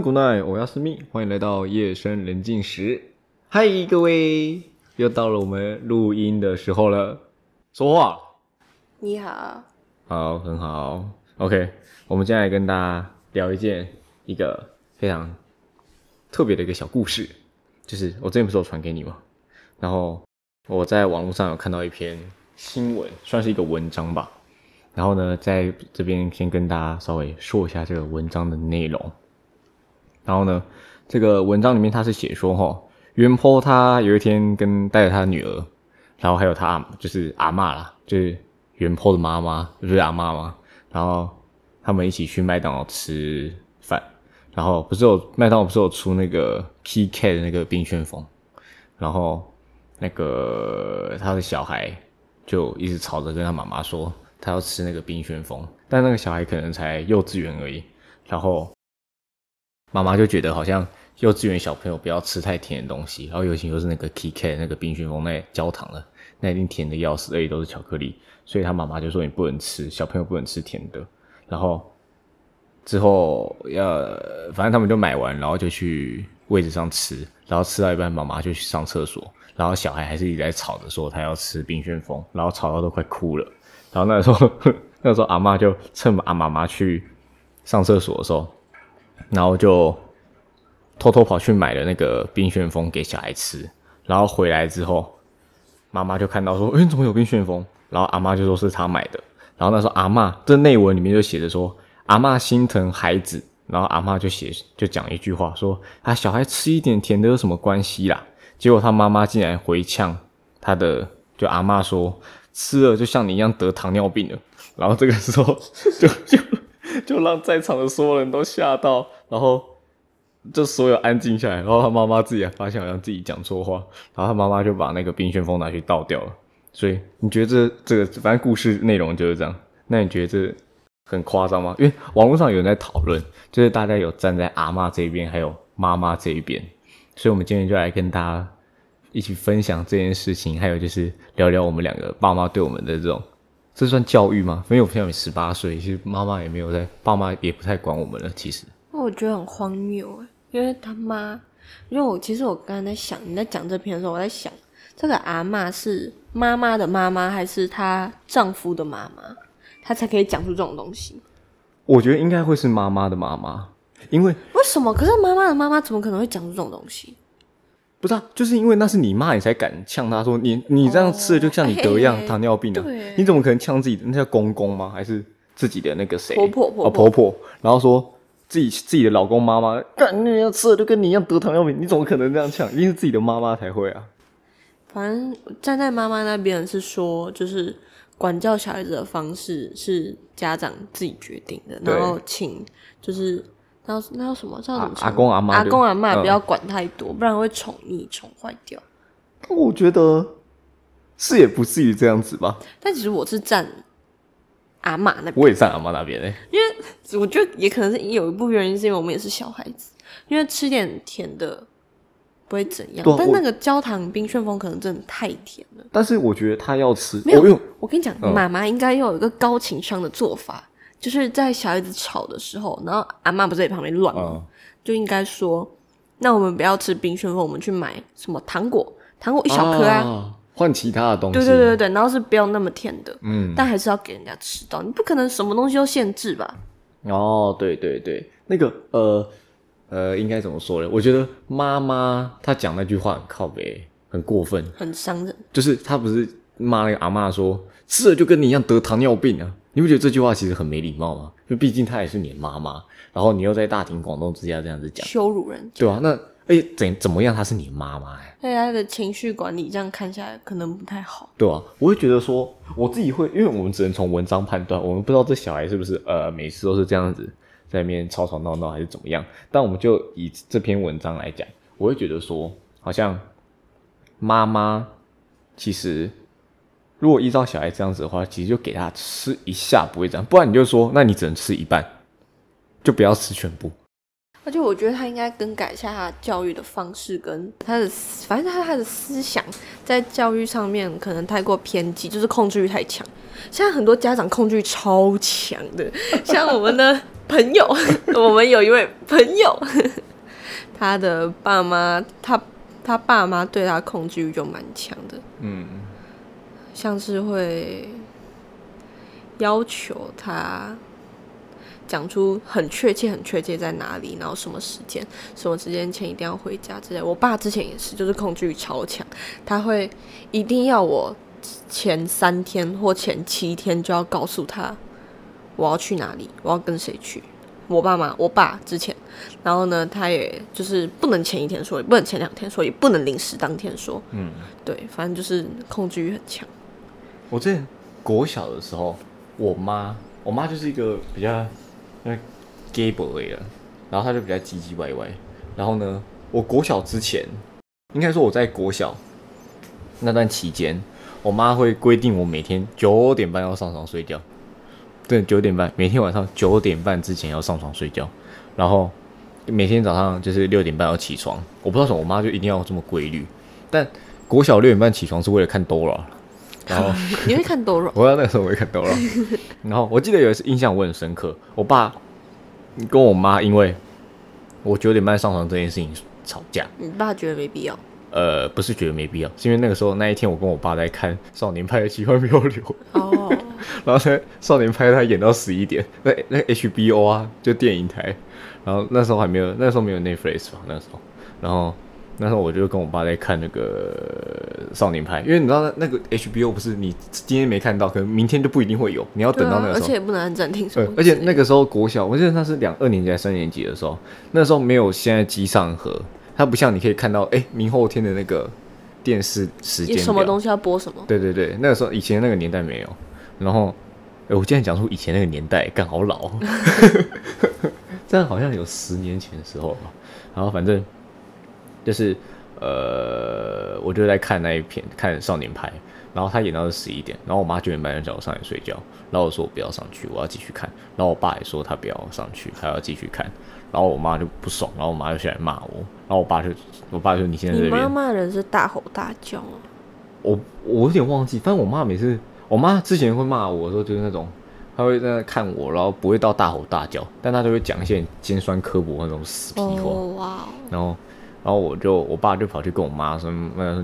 安古奈，我要是命，欢迎来到夜深人静时。嗨，各位，又到了我们录音的时候了。说话，你好，好，很好。OK，我们接下来跟大家聊一件一个非常特别的一个小故事，就是我之前不是有传给你吗？然后我在网络上有看到一篇新闻，算是一个文章吧。然后呢，在这边先跟大家稍微说一下这个文章的内容。然后呢，这个文章里面他是写说，哈，袁坡他有一天跟带着他女儿，然后还有他就是阿嬷啦，就是袁坡的妈妈，不是阿嬷吗？然后他们一起去麦当劳吃饭，然后不是有麦当劳不是有出那个 PK 的那个冰旋风，然后那个他的小孩就一直吵着跟他妈妈说。他要吃那个冰旋风，但那个小孩可能才幼稚园而已，然后妈妈就觉得好像幼稚园小朋友不要吃太甜的东西，然后尤其又是那个 KK 那个冰旋风那焦糖的，那一定甜的要死，而且都是巧克力，所以他妈妈就说你不能吃，小朋友不能吃甜的。然后之后要反正他们就买完，然后就去位置上吃，然后吃到一半，妈妈就去上厕所，然后小孩还是一直在吵着说他要吃冰旋风，然后吵到都快哭了。然后那时候，那时候阿妈就趁阿妈妈去上厕所的时候，然后就偷偷跑去买了那个冰旋风给小孩吃。然后回来之后，妈妈就看到说：“哎，怎么有冰旋风？”然后阿妈就说是他买的。然后那时候阿妈这内文里面就写着说：“阿妈心疼孩子。”然后阿妈就写就讲一句话说：“啊，小孩吃一点甜的有什么关系啦？”结果他妈妈竟然回呛他的，就阿妈说。吃了就像你一样得糖尿病了，然后这个时候就就 就让在场的所有人都吓到，然后就所有安静下来，然后他妈妈自己还发现好像自己讲错话，然后他妈妈就把那个冰旋风拿去倒掉了。所以你觉得这这个反正故事内容就是这样，那你觉得这很夸张吗？因为网络上有人在讨论，就是大家有站在阿妈这边，还有妈妈这一边，所以我们今天就来跟大家。一起分享这件事情，还有就是聊聊我们两个爸妈对我们的这种，这算教育吗？因为我现在十八岁，其实妈妈也没有在，爸妈也不太管我们了。其实，我觉得很荒谬哎，因为他妈，因为我其实我刚才在想，你在讲这篇的时候，我在想，这个阿妈是妈妈的妈妈，还是她丈夫的妈妈，她才可以讲出这种东西？我觉得应该会是妈妈的妈妈，因为为什么？可是妈妈的妈妈怎么可能会讲出这种东西？不是啊，就是因为那是你妈，你才敢呛她说你你这样吃的就像你得一样糖尿病啊！你怎么可能呛自己的？那叫公公吗？还是自己的那个谁？婆婆婆婆婆，然后说自己自己的老公妈妈，干你要吃的就跟你一样得糖尿病，你怎么可能这样呛？一定是自己的妈妈才会啊！反正站在妈妈那边是说，就是管教小孩子的方式是家长自己决定的，然后请就是。那那叫什么？叫什么？阿公阿妈，阿公阿妈不要管太多，不然会宠溺宠坏掉。我觉得是也不至于这样子吧。但其实我是站阿妈那边，我也站阿妈那边诶。因为我觉得也可能是有一部分原因，是因为我们也是小孩子，因为吃点甜的不会怎样。但那个焦糖冰旋风可能真的太甜了。但是我觉得他要吃，没有。我跟你讲，妈妈应该要有一个高情商的做法。就是在小孩子吵的时候，然后阿妈不是在旁边乱吗？就应该说，那我们不要吃冰旋风，我们去买什么糖果？糖果一小颗啊，换其他的东西。对对对对然后是不要那么甜的，嗯，但还是要给人家吃到。你不可能什么东西都限制吧？哦，对对对，那个呃呃，应该怎么说呢？我觉得妈妈她讲那句话很靠北，很过分，很伤人。就是她不是骂那个阿妈说，吃了就跟你一样得糖尿病啊。你不觉得这句话其实很没礼貌吗？就毕竟她也是你妈妈，然后你又在大庭广众之下这样子讲，羞辱人，对啊，那哎怎怎么样？她是你妈妈哎，对她的情绪管理这样看下来可能不太好，对啊，我会觉得说我自己会，因为我们只能从文章判断，我们不知道这小孩是不是呃每次都是这样子在那边吵吵闹闹还是怎么样。但我们就以这篇文章来讲，我会觉得说好像妈妈其实。如果依照小孩这样子的话，其实就给他吃一下不会这样，不然你就说，那你只能吃一半，就不要吃全部。而且我觉得他应该更改一下他教育的方式，跟他的反正他他的思想在教育上面可能太过偏激，就是控制欲太强。现在很多家长控制欲超强的，像我们的朋友，我们有一位朋友，他的爸妈，他他爸妈对他控制欲就蛮强的，嗯，像是会要求他讲出很确切、很确切在哪里，然后什么时间、什么时间前一定要回家之类。我爸之前也是，就是控制欲超强，他会一定要我前三天或前七天就要告诉他。我要去哪里？我要跟谁去？我爸妈，我爸之前，然后呢，他也就是不能前一天说，也不能前两天说，也不能临时当天说。嗯，对，反正就是控制欲很强。我之前国小的时候，我妈，我妈就是一个比较那 gay boy 的，然后她就比较唧唧歪歪。然后呢，我国小之前，应该说我在国小那段期间，我妈会规定我每天九点半要上床睡觉。对，九点半，每天晚上九点半之前要上床睡觉，然后每天早上就是六点半要起床。我不知道什么，我妈就一定要这么规律。但国小六点半起床是为了看 Dora，然后你会看 Dora？我那个时候我会看 Dora，然后我记得有一次印象我很深刻，我爸跟我妈因为我九点半上床这件事情吵架。你爸觉得没必要？呃，不是觉得没必要，是因为那个时候那一天我跟我爸在看《少年派的奇幻漂流》。哦。然后在少年派他演到十一点，那那 HBO 啊，就电影台。然后那时候还没有，那时候没有 Netflix 吧？那时候，然后那时候我就跟我爸在看那个少年派，因为你知道那那个 HBO 不是你今天没看到，可能明天就不一定会有，你要等到那个时候。而且也不能按暂停。对，而且那个时候国小，我记得那是两二年级还是三年级的时候，那时候没有现在机上盒，它不像你可以看到，哎，明后天的那个电视时间什么东西要播什么。对对对，那个时候以前那个年代没有。然后，哎，我今天讲出以前那个年代，刚好老，这样好像有十年前的时候吧。然后反正就是，呃，我就在看那一片，看《少年派》，然后他演到是十一点，然后我妈九点半就叫我上来睡觉，然后我说我不要上去，我要继续看。然后我爸也说他不要上去，他要继续看。然后我妈就不爽，然后我妈就起来骂我，然后我爸就，我爸就你现在这边，你妈骂人是大吼大叫啊？我我有点忘记，反正我妈每次。我妈之前会骂我的时候，就是那种，她会在那看我，然后不会到大吼大叫，但她就会讲一些尖酸刻薄那种死皮话。然后，然后我就，我爸就跑去跟我妈说：“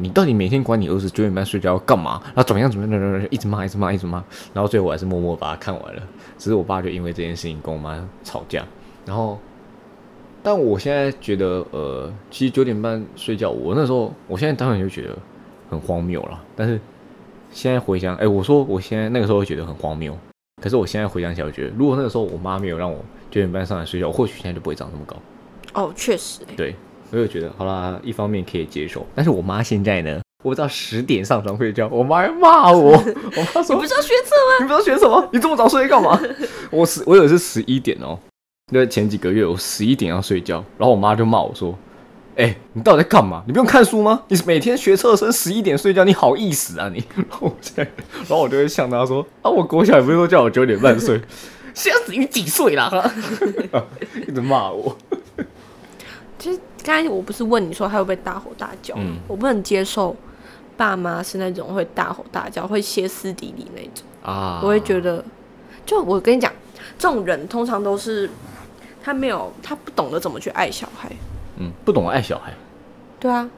你到底每天管你儿子九点半睡觉要干嘛？然后怎么样怎么样？一直骂，一直骂，一直骂。然后最后我还是默默把它看完了。只是我爸就因为这件事情跟我妈吵架。然后，但我现在觉得，呃，其实九点半睡觉，我那时候，我现在当然就觉得很荒谬了。但是。现在回想，哎，我说我现在那个时候会觉得很荒谬，可是我现在回想起来，我觉得如果那个时候我妈没有让我九点半上来睡觉，或许现在就不会长这么高。哦，确实。对，我就觉得好啦，一方面可以接受，但是我妈现在呢，我到十点上床睡觉，我妈要骂我。我妈说：“你不是要学车吗？你不知道学什么？你这么早睡干嘛？” 我十，我有是十一点哦，因为前几个月我十一点要睡觉，然后我妈就骂我说。哎，你到底在干嘛？你不用看书吗？你每天学车生十一点睡觉，你好意思啊你？然后我就会向他说：啊，我国小也不是说叫我九点半睡，现在你几岁啦？一直骂我。其实刚才我不是问你说他会不会大吼大叫？嗯，我不能接受爸妈是那种会大吼大叫、会歇斯底里那种啊。我会觉得，就我跟你讲，这种人通常都是他没有，他不懂得怎么去爱小孩。嗯，不懂爱小孩。对啊，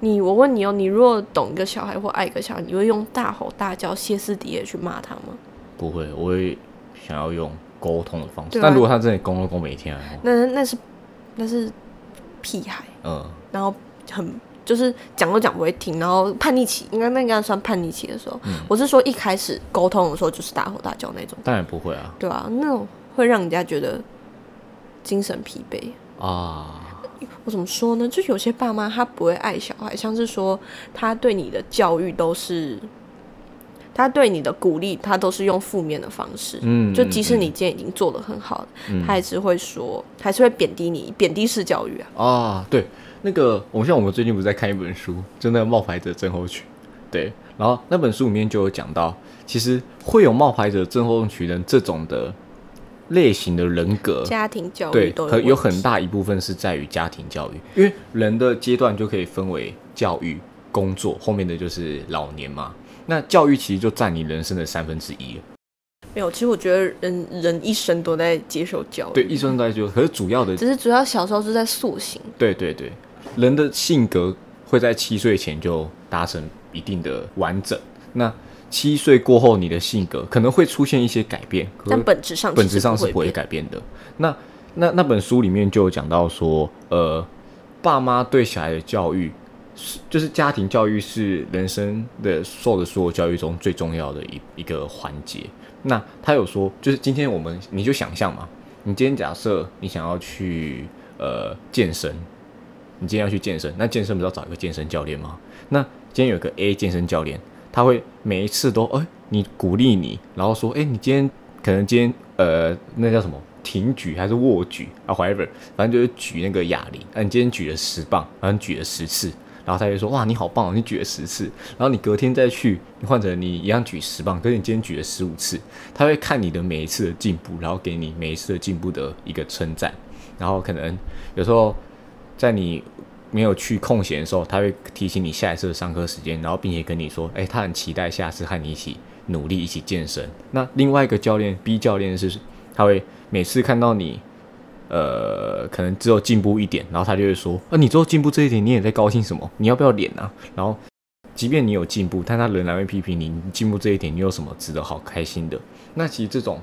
你我问你哦，你如果懂一个小孩或爱一个小孩，你会用大吼大叫、歇斯底里去骂他吗？不会，我会想要用沟通的方式。但如果他真的攻了攻每天，那那是那是屁孩。嗯。然后很就是讲都讲不会听，然后叛逆期，应该那应该算叛逆期的时候。嗯。我是说一开始沟通的时候就是大吼大叫那种。当然不会啊。对啊，那种会让人家觉得精神疲惫啊。我怎么说呢？就有些爸妈他不会爱小孩，像是说他对你的教育都是，他对你的鼓励，他都是用负面的方式。嗯，就即使你今天已经做的很好了，他还是会说，还是会贬低你，贬低式教育啊。啊，对，那个，我像我们最近不是在看一本书，就那个冒牌者症候群。对，然后那本书里面就有讲到，其实会有冒牌者症候群人这种的。类型的人格，家庭教育对，有很大一部分是在于家庭教育，因为人的阶段就可以分为教育、工作，后面的就是老年嘛。那教育其实就占你人生的三分之一。没有，其实我觉得人人一生都在接受教育，对，一生都在接受，可是主要的只是主要小时候是在塑形。对对对，人的性格会在七岁前就达成一定的完整。那七岁过后，你的性格可能会出现一些改变，但本质上本质上是不会改变的。那那那本书里面就有讲到说，呃，爸妈对小孩的教育是，就是家庭教育是人生的受的所有教育中最重要的一一个环节。那他有说，就是今天我们你就想象嘛，你今天假设你想要去呃健身，你今天要去健身，那健身不是要找一个健身教练吗？那今天有个 A 健身教练，他会每一次都哎，你鼓励你，然后说，哎，你今天可能今天呃那叫什么挺举还是握举啊，whatever，反正就是举那个哑铃，啊，你今天举了十磅，然后举了十次。然后他就说：“哇，你好棒，你举了十次。然后你隔天再去，你换成你一样举十磅，可是你今天举了十五次。他会看你的每一次的进步，然后给你每一次的进步的一个称赞。然后可能有时候在你没有去空闲的时候，他会提醒你下一次的上课时间，然后并且跟你说：，哎，他很期待下次和你一起努力，一起健身。那另外一个教练 B 教练是，他会每次看到你。”呃，可能只有进步一点，然后他就会说：“啊，你只有进步这一点，你也在高兴什么？你要不要脸啊？”然后，即便你有进步，但他仍然会批评你。你进步这一点，你有什么值得好开心的？那其实这种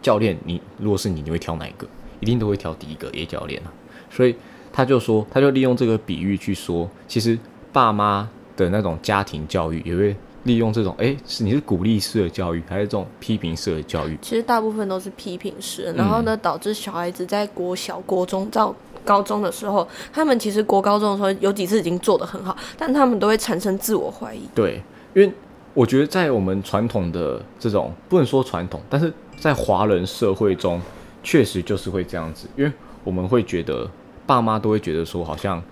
教练，你如果是你，你会挑哪一个？一定都会挑第一个 A 教练啊。所以他就说，他就利用这个比喻去说，其实爸妈的那种家庭教育也会。利用这种，哎，是你是鼓励式的教育，还是这种批评式的教育？其实大部分都是批评式，然后呢，导致小孩子在国小、国中到高中的时候，他们其实国高中的时候有几次已经做得很好，但他们都会产生自我怀疑。对，因为我觉得在我们传统的这种不能说传统，但是在华人社会中，确实就是会这样子，因为我们会觉得爸妈都会觉得说，好像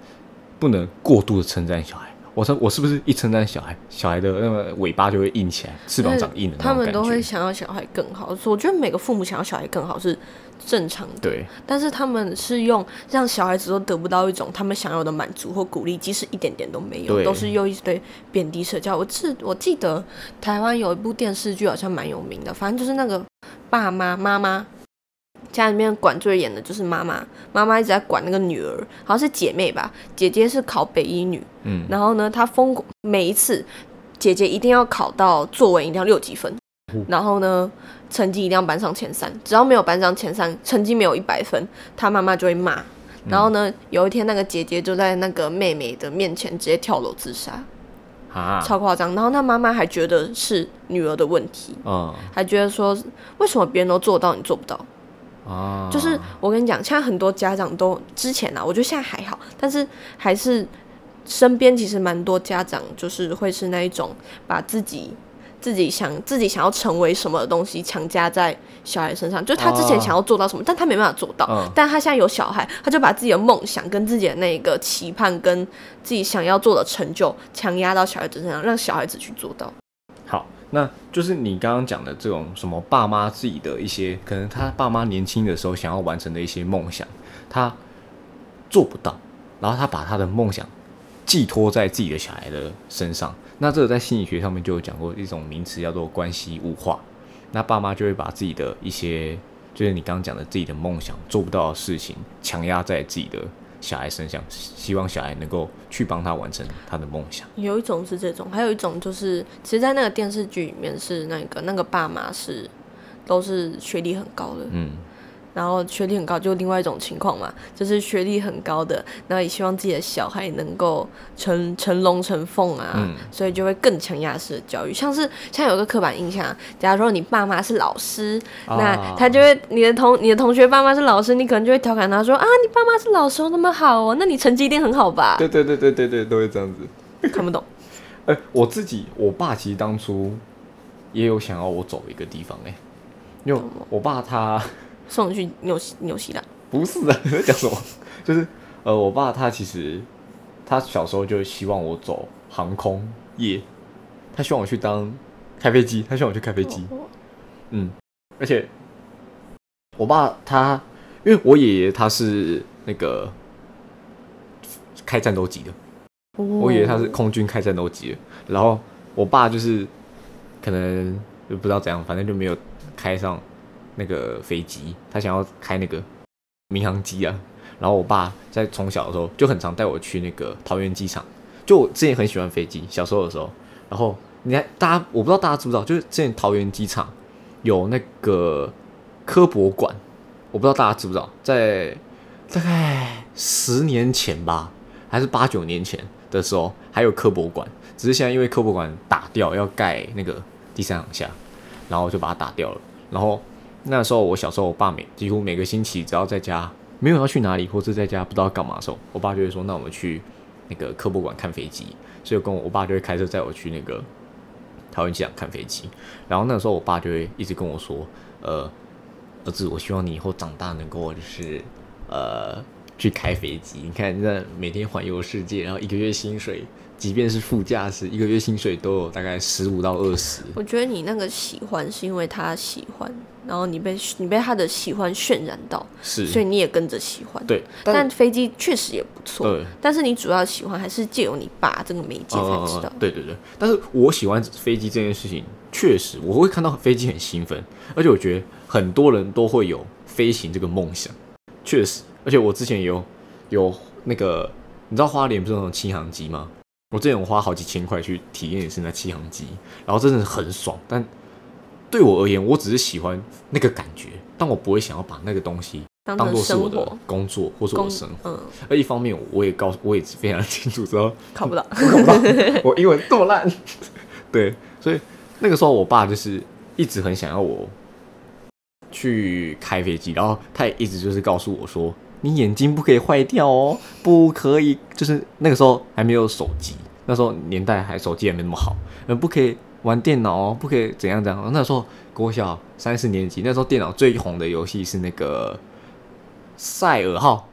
不能过度的称赞小孩。我说我是不是一称赞小孩，小孩的那个尾巴就会硬起来，翅膀长硬了他们都会想要小孩更好。我觉得每个父母想要小孩更好是正常的，对。但是他们是用让小孩子都得不到一种他们想要的满足或鼓励，即使一点点都没有，都是又一堆贬低社交。我记我记得台湾有一部电视剧好像蛮有名的，反正就是那个爸妈妈妈。家里面管最严的就是妈妈，妈妈一直在管那个女儿，好像是姐妹吧，姐姐是考北医女，嗯，然后呢，她疯狂每一次，姐姐一定要考到作文一定要六几分，然后呢，成绩一定要班上前三，只要没有班上前三，成绩没有一百分，她妈妈就会骂，然后呢，有一天那个姐姐就在那个妹妹的面前直接跳楼自杀，啊，超夸张，然后她妈妈还觉得是女儿的问题，啊，还觉得说为什么别人都做到你做不到？哦，就是我跟你讲，现在很多家长都之前啊，我觉得现在还好，但是还是身边其实蛮多家长就是会是那一种把自己自己想自己想要成为什么东西强加在小孩身上，就他之前想要做到什么，但他没办法做到，但他现在有小孩，他就把自己的梦想跟自己的那个期盼跟自己想要做的成就强压到小孩子身上，让小孩子去做到。那就是你刚刚讲的这种什么爸妈自己的一些，可能他爸妈年轻的时候想要完成的一些梦想，他做不到，然后他把他的梦想寄托在自己的小孩的身上。那这个在心理学上面就有讲过一种名词叫做关系物化。那爸妈就会把自己的一些，就是你刚刚讲的自己的梦想做不到的事情，强压在自己的。小孩生想，希望小孩能够去帮他完成他的梦想。有一种是这种，还有一种就是，其实，在那个电视剧里面是那个那个爸妈是都是学历很高的。嗯。然后学历很高，就另外一种情况嘛，就是学历很高的，然后也希望自己的小孩能够成成龙成凤啊，所以就会更强压式的教育。像是像有个刻板印象，假如说你爸妈是老师，那他就会你的同你的同学爸妈是老师，你可能就会调侃他说啊，你爸妈是老师那么好哦，那你成绩一定很好吧？对对对对对对，都会这样子。看不懂。哎，我自己我爸其实当初也有想要我走一个地方哎，因为我爸他。送你去纽西纽西兰？不是啊，你在讲什么？就是呃，我爸他其实他小时候就希望我走航空业，他希望我去当开飞机，他希望我去开飞机。嗯，而且我爸他，因为我爷爷他是那个开战斗机的，我爷爷他是空军开战斗机的，然后我爸就是可能就不知道怎样，反正就没有。开上那个飞机，他想要开那个民航机啊。然后我爸在从小的时候就很常带我去那个桃园机场。就我之前很喜欢飞机，小时候的时候。然后你看，大家我不知道大家知不知道，就是之前桃园机场有那个科博馆，我不知道大家知不知道，在大概十年前吧，还是八九年前的时候，还有科博馆。只是现在因为科博馆打掉，要盖那个第三航厦，然后就把它打掉了。然后那时候我小时候，我爸每几乎每个星期只要在家没有要去哪里，或者在家不知道干嘛的时候，我爸就会说：“那我们去那个科博馆看飞机。”所以跟我我爸就会开车载我去那个桃园机场看飞机。然后那时候我爸就会一直跟我说：“呃，儿子，我希望你以后长大能够就是呃去开飞机。你看，那每天环游世界，然后一个月薪水。”即便是副驾驶，一个月薪水都有大概十五到二十。我觉得你那个喜欢是因为他喜欢，然后你被你被他的喜欢渲染到，是，所以你也跟着喜欢。对，但飞机确实也不错。对，但是你主要喜欢还是借由你爸这个媒介才知道。对对对，但是我喜欢飞机这件事情，确实我会看到飞机很兴奋，而且我觉得很多人都会有飞行这个梦想。确实，而且我之前有有那个，你知道花莲不是那种轻航机吗？我之前我花好几千块去体验一次那气航机，然后真的很爽。但对我而言，我只是喜欢那个感觉，但我不会想要把那个东西当做是我的工作或是我的生活。嗯。而一方面，我也告诉我也非常清楚，知道考不到，考不到，我英文多烂。对，所以那个时候，我爸就是一直很想要我去开飞机，然后他也一直就是告诉我说。你眼睛不可以坏掉哦，不可以，就是那个时候还没有手机，那时候年代还手机也没那么好，嗯，不可以玩电脑哦，不可以怎样怎样。那时候国小三四年级，那时候电脑最红的游戏是那个赛尔号，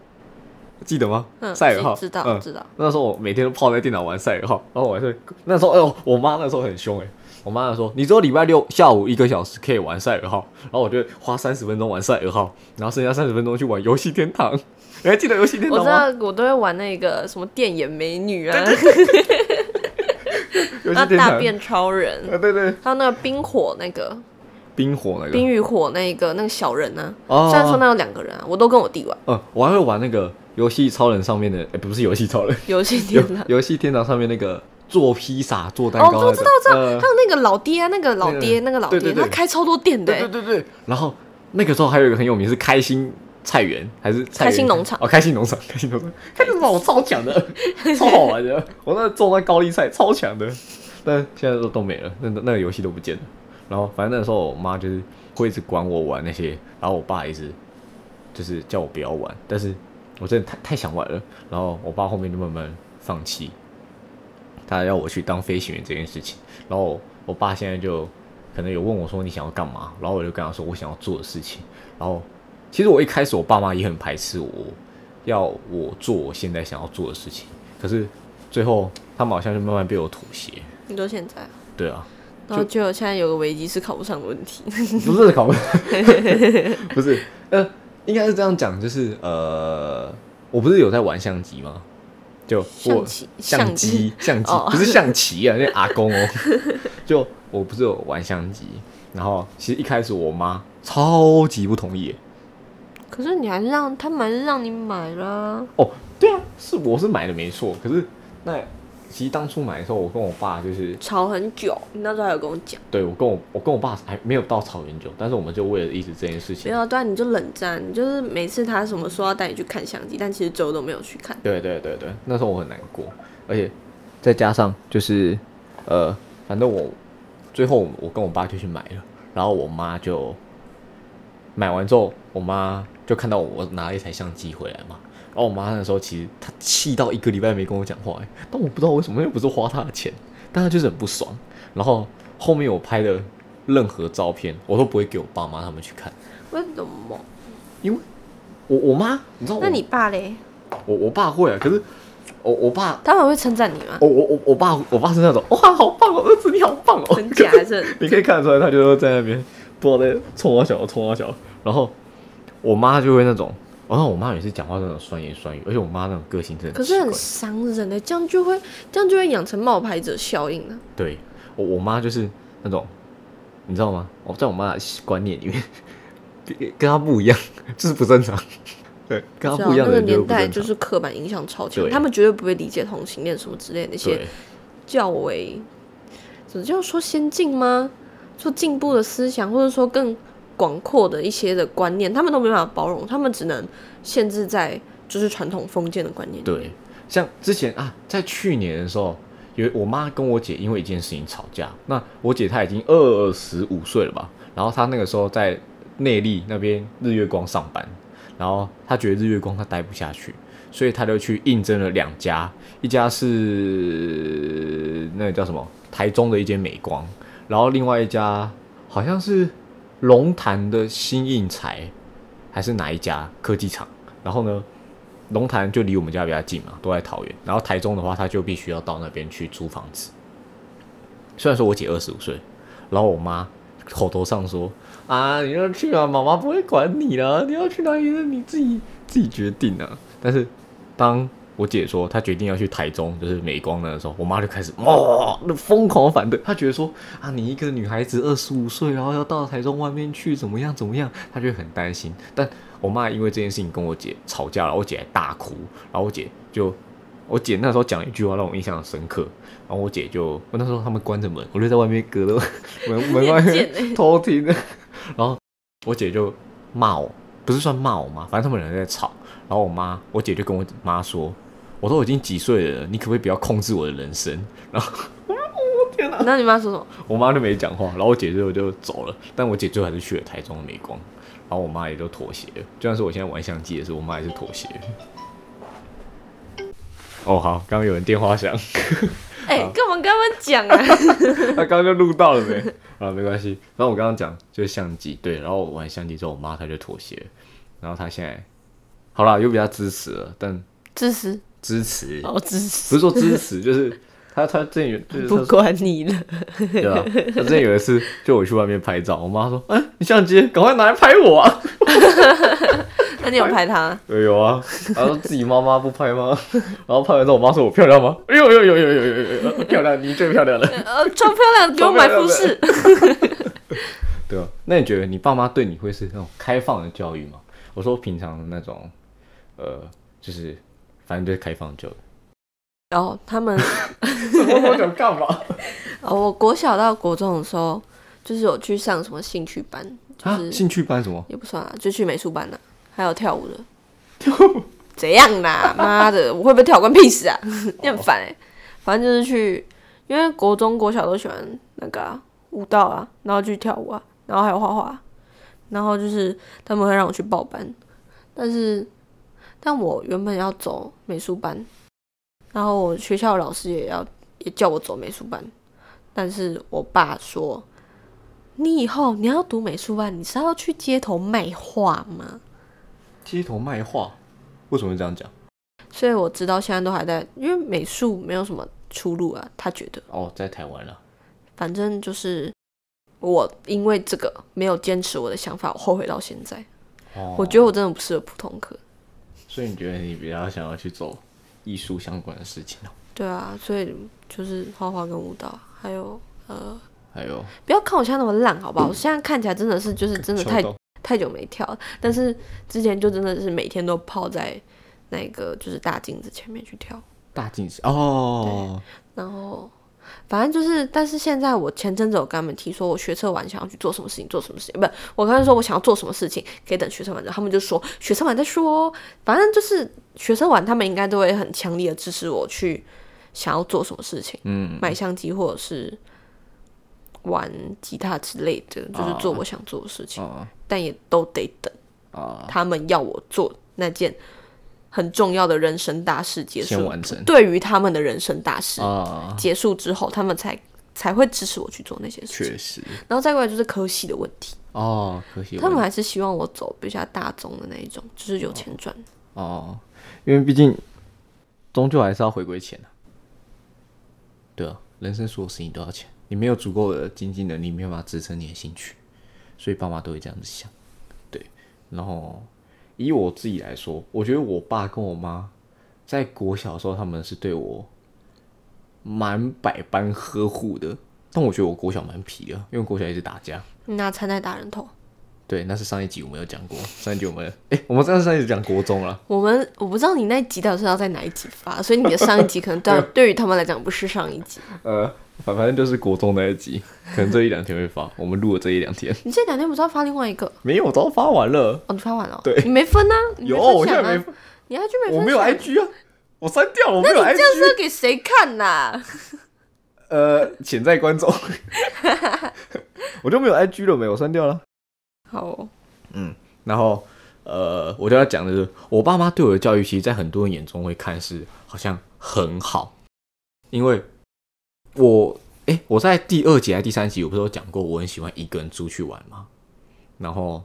记得吗？嗯，赛尔号，知道，知道。那时候我每天都泡在电脑玩赛尔号，然后我还是那时候，哎呦，我妈那时候很凶哎。我妈说：“你只有礼拜六下午一个小时可以玩赛尔号，然后我就花三十分钟玩赛尔号，然后剩下三十分钟去玩游戏天堂。你还记得游戏天堂吗？我知道，我都会玩那个什么电眼美女啊，那大变超人啊，对对，还有那个冰火那个冰火那个冰与火那个那个小人呢？虽然说那有两个人啊，我都跟我弟玩。嗯，我还会玩那个游戏超人上面的，哎，不是游戏超人，游戏天堂，游戏天堂上面那个。”做披萨、做蛋糕，哦，我知道，知道。还有那个老爹，那个老爹，那个老爹，他开超多店的。对对对。然后那个时候还有一个很有名是开心菜园，还是开心农场？哦，开心农场，开心农场，开心农场我超强的，超好玩的。我那种那高丽菜超强的，但现在都都没了，那那个游戏都不见了。然后反正那时候我妈就是会一直管我玩那些，然后我爸一直就是叫我不要玩，但是我真的太太想玩了。然后我爸后面就慢慢放弃。他要我去当飞行员这件事情，然后我爸现在就可能有问我说你想要干嘛，然后我就跟他说我想要做的事情。然后其实我一开始我爸妈也很排斥我要我做我现在想要做的事情，可是最后他们好像就慢慢被我妥协。你说现在？对啊。然后就现在有个危机是考不上的问题。不是考不上，不是呃，应该是这样讲，就是呃，我不是有在玩相机吗？就我相机相机不是象棋啊，那阿公哦。就我不是有玩相机，然后其实一开始我妈超级不同意。可是你还是让他们还是让你买了。哦，对啊，是我是买的没错，可是那。其实当初买的时候，我跟我爸就是吵很久。你那时候还有跟我讲，对我跟我我跟我爸还没有到吵很久，但是我们就为了一直这件事情。没有，对，你就冷战，就是每次他什么说要带你去看相机，但其实最后都没有去看。对对对对，那时候我很难过，而且再加上就是呃，反正我最后我跟我爸就去买了，然后我妈就买完之后，我妈就看到我拿了一台相机回来嘛。然后我妈那时候其实她气到一个礼拜没跟我讲话，哎，但我不知道为什么，又不是花她的钱，但她就是很不爽。然后后面我拍的任何照片，我都不会给我爸妈他们去看。为什么？因为我我妈，你知道？那你爸嘞？我我爸会啊，可是我我爸他们会称赞你吗？我我我我爸我爸是那种哇，好棒哦，儿子你好棒哦，很假是？你可以看得出来，他就在那边不知道在冲我小冲我小，然后我妈就会那种。然后我妈也是讲话那种酸言酸语，而且我妈那种个性真的可是很伤人的，这样就会这样就会养成冒牌者效应呢。对，我我妈就是那种你知道吗？我在我妈的观念里面，跟她不一样，就是不正常。对，跟她不一样的年代就是刻板印象超强，他们绝对不会理解同性恋什么之类的那些较为，怎么叫说先进吗？说进步的思想，或者说更广阔的一些的观念，他们都没办法包容，他们只能限制在就是传统封建的观念。对，像之前啊，在去年的时候，有我妈跟我姐因为一件事情吵架。那我姐她已经二十五岁了吧？然后她那个时候在内力那边日月光上班。然后她觉得日月光她待不下去，所以她就去应征了两家，一家是那个叫什么台中的一间美光，然后另外一家好像是龙潭的新印材，还是哪一家科技厂？然后呢，龙潭就离我们家比较近嘛，都在桃园。然后台中的话，他就必须要到那边去租房子。虽然说我姐二十五岁，然后我妈口头上说。啊，你要去啊，妈妈不会管你了。你要去哪里是你自己自己决定啊。但是，当我姐说她决定要去台中，就是美光的时候，我妈就开始哇，那疯狂反对。她觉得说啊，你一个女孩子二十五岁，然后要到台中外面去，怎么样怎么样？她就很担心。但我妈因为这件事情跟我姐吵架了，我姐还大哭。然后我姐就，我姐那时候讲一句话让我印象很深刻。然后我姐就，我那时候他们关着门，我就在外面隔着门门外面偷听。然后我姐就骂我，不是算骂我吗？反正他们两个在吵。然后我妈，我姐就跟我妈说：“我都已经几岁了，你可不可以不要控制我的人生？” 然后，我天哪！那你妈说什么？我妈就没讲话。然后我姐最后就走了。但我姐最后还是去了台中美光。然后我妈也就妥协了。就算是我现在玩相机的时候，我妈也是妥协。哦，好，刚刚有人电话响。哎，干嘛跟他们讲啊？他刚刚就录到了没？啊，没关系。然后我刚刚讲就是相机，对。然后我玩相机之后，我妈她就妥协。然后她现在好了，又比较支持了。但支持支持哦，支持不是说支持，就是 他他之前有不管你了，对吧？他之前有一次就我去外面拍照，我妈说：“哎，你相机赶快拿来拍我啊！” 那你有拍他？有啊，然后自己妈妈不拍吗？然后拍完之后，我妈说我漂亮吗？哎呦呦呦呦呦呦呦，漂亮，你最漂亮了。呃，超漂亮，给我买服饰。对啊，那你觉得你爸妈对你会是那种开放的教育吗？我说平常的那种，呃，就是反正就是开放就。然后他们什么想干嘛？哦，我国小到国中的时候，就是有去上什么兴趣班，就是兴趣班什么也不算啊，就去美术班了。还有跳舞的，怎样啦？妈的，我会不会跳关屁事啊？你很烦哎。反正就是去，因为国中、国小都喜欢那个舞蹈啊，然后去跳舞啊，然后还有画画，然后就是他们会让我去报班，但是但我原本要走美术班，然后我学校老师也要也叫我走美术班，但是我爸说，你以后你要读美术班，你是要去街头卖画吗？街头卖画，为什么会这样讲？所以我知道现在都还在，因为美术没有什么出路啊。他觉得哦，在台湾了。反正就是我因为这个没有坚持我的想法，我后悔到现在。哦，我觉得我真的不适合普通科。所以你觉得你比较想要去走艺术相关的事情哦？对啊，所以就是画画跟舞蹈，还有呃，还有不要看我现在那么烂，好不好？我现在看起来真的是就是真的太。太久没跳，但是之前就真的是每天都泡在那个就是大镜子前面去跳。大镜子哦，然后反正就是，但是现在我前阵子我跟他们提说，我学车完想要去做什么事情，做什么事情，不，我跟他说我想要做什么事情，可以等学车完之后，他们就说学车完再说。反正就是学车完，他们应该都会很强烈的支持我去想要做什么事情，嗯，买相机或者是。玩吉他之类的，就是做我想做的事情，但也都得等他们要我做那件很重要的人生大事结束完成。对于他们的人生大事结束之后，他们才才会支持我去做那些事情。确实，然后再过来就是科系的问题哦，科系他们还是希望我走比较大众的那一种，就是有钱赚哦，因为毕竟终究还是要回归钱对啊，人生所有事情都要钱。你没有足够的经济能力，没有办法支撑你的兴趣，所以爸妈都会这样子想，对。然后以我自己来说，我觉得我爸跟我妈在国小的时候，他们是对我蛮百般呵护的，但我觉得我国小蛮皮啊，因为国小一直打架。你拿餐袋打人头？对，那是上一集我们有讲过。上一集我们，哎，我们上上一集讲国中了。我们我不知道你那集到底是要在哪一集发，所以你的上一集可能对 对于他们来讲不是上一集。呃，反反正就是国中那一集，可能这一两天会发。我们录了这一两天。你这两天不是要发另外一个？没有，我都发完了。哦，你发完了？对，你没分啊？有，我现在没分。你 IG 没分？我没有 IG 啊，我删掉了。那你这样是要给谁看呐？呃，潜在观众，我就没有 IG 了，没，我删掉了。好，嗯，然后呃，我就要讲的是，我爸妈对我的教育，其实，在很多人眼中会看是好像很好，因为我，哎，我在第二集还是第三集，我不是有讲过，我很喜欢一个人出去玩吗？然后，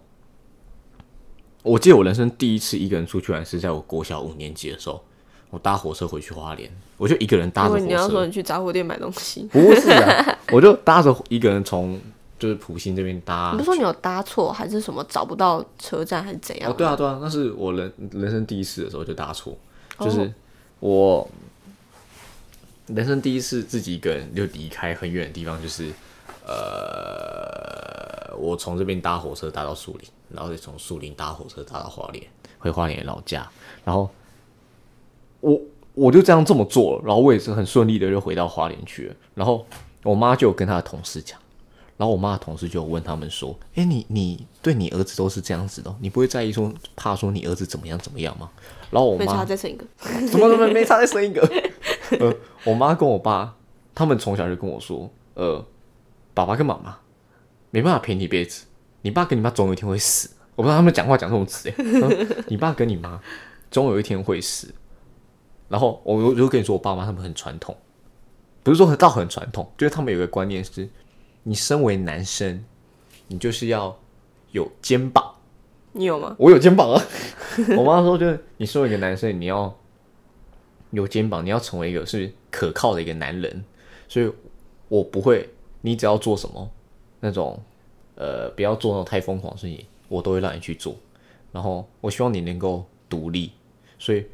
我记得我人生第一次一个人出去玩，是在我国小五年级的时候。我搭火车回去花莲，我就一个人搭着火车。你要说你去杂货店买东西？不是啊，我就搭着一个人从就是普星这边搭。你不说你有搭错，还是什么找不到车站，还是怎样？哦，对啊，对啊，那是我人人生第一次的时候就搭错，就是我人生第一次自己一个人就离开很远的地方，就是呃，我从这边搭火车搭到树林，然后再从树林搭火车搭到花莲，回花莲老家，然后。我我就这样这么做了，然后我也是很顺利的就回到花莲去了。然后我妈就跟她的同事讲，然后我妈的同事就问他们说：“哎，你你对你儿子都是这样子的，你不会在意说怕说你儿子怎么样怎么样吗？”然后我妈再生一个，怎么怎么没差再生一个？呃，我妈跟我爸他们从小就跟我说：“呃，爸爸跟妈妈没办法陪你一辈子，你爸跟你妈总有一天会死。”我不知道他们讲话讲这种词哎，你爸跟你妈总有一天会死。然后我我就跟你说，我爸妈他们很传统，不是说很到很传统，就是他们有个观念是，你身为男生，你就是要有肩膀。你有吗？我有肩膀啊！我妈说，就是你身为一个男生，你要有肩膀，你要成为一个是可靠的一个男人。所以，我不会，你只要做什么那种，呃，不要做那种太疯狂的事情，我都会让你去做。然后，我希望你能够独立。所以。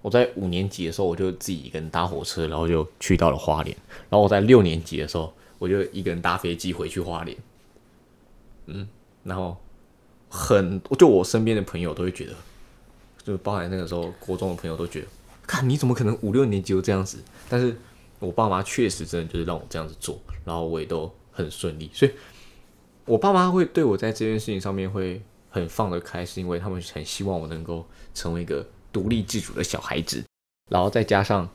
我在五年级的时候，我就自己一个人搭火车，然后就去到了花莲。然后我在六年级的时候，我就一个人搭飞机回去花莲。嗯，然后很就我身边的朋友都会觉得，就包含那个时候国中的朋友都觉得，看你怎么可能五六年级就这样子？但是我爸妈确实真的就是让我这样子做，然后我也都很顺利。所以，我爸妈会对我在这件事情上面会很放得开，是因为他们很希望我能够成为一个。独立自主的小孩子，然后再加上，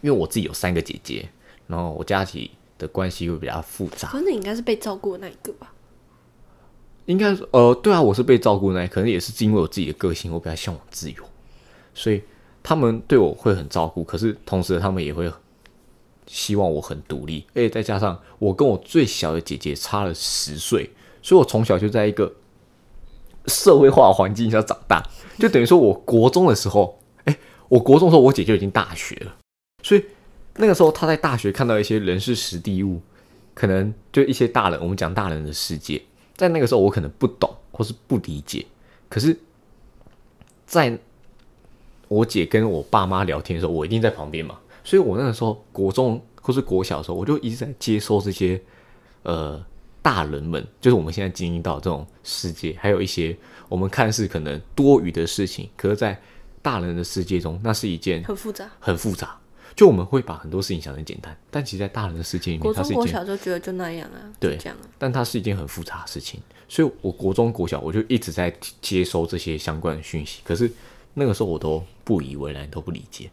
因为我自己有三个姐姐，然后我家庭的关系会比较复杂。可能你应该是被照顾的那一个吧？应该呃，对啊，我是被照顾那，可能也是因为我自己的个性，我比较向往自由，所以他们对我会很照顾。可是同时，他们也会希望我很独立。而且再加上我跟我最小的姐姐差了十岁，所以我从小就在一个。社会化环境下长大，就等于说，我国中的时候，哎，我国中的时候，我姐就已经大学了，所以那个时候他在大学看到一些人事实地物，可能就一些大人，我们讲大人的世界，在那个时候我可能不懂或是不理解，可是，在我姐跟我爸妈聊天的时候，我一定在旁边嘛，所以我那个时候国中或是国小的时候，我就一直在接收这些，呃。大人们就是我们现在经历到这种世界，还有一些我们看似可能多余的事情，可是，在大人的世界中，那是一件很复杂、很复杂。就我们会把很多事情想很简单，但其实，在大人的世界里面，它是一件。国小就觉得就那样啊，对，这样啊。但它是一件很复杂的事情，所以，我国中、国小，我就一直在接收这些相关的讯息。可是那个时候，我都不以为然，都不理解。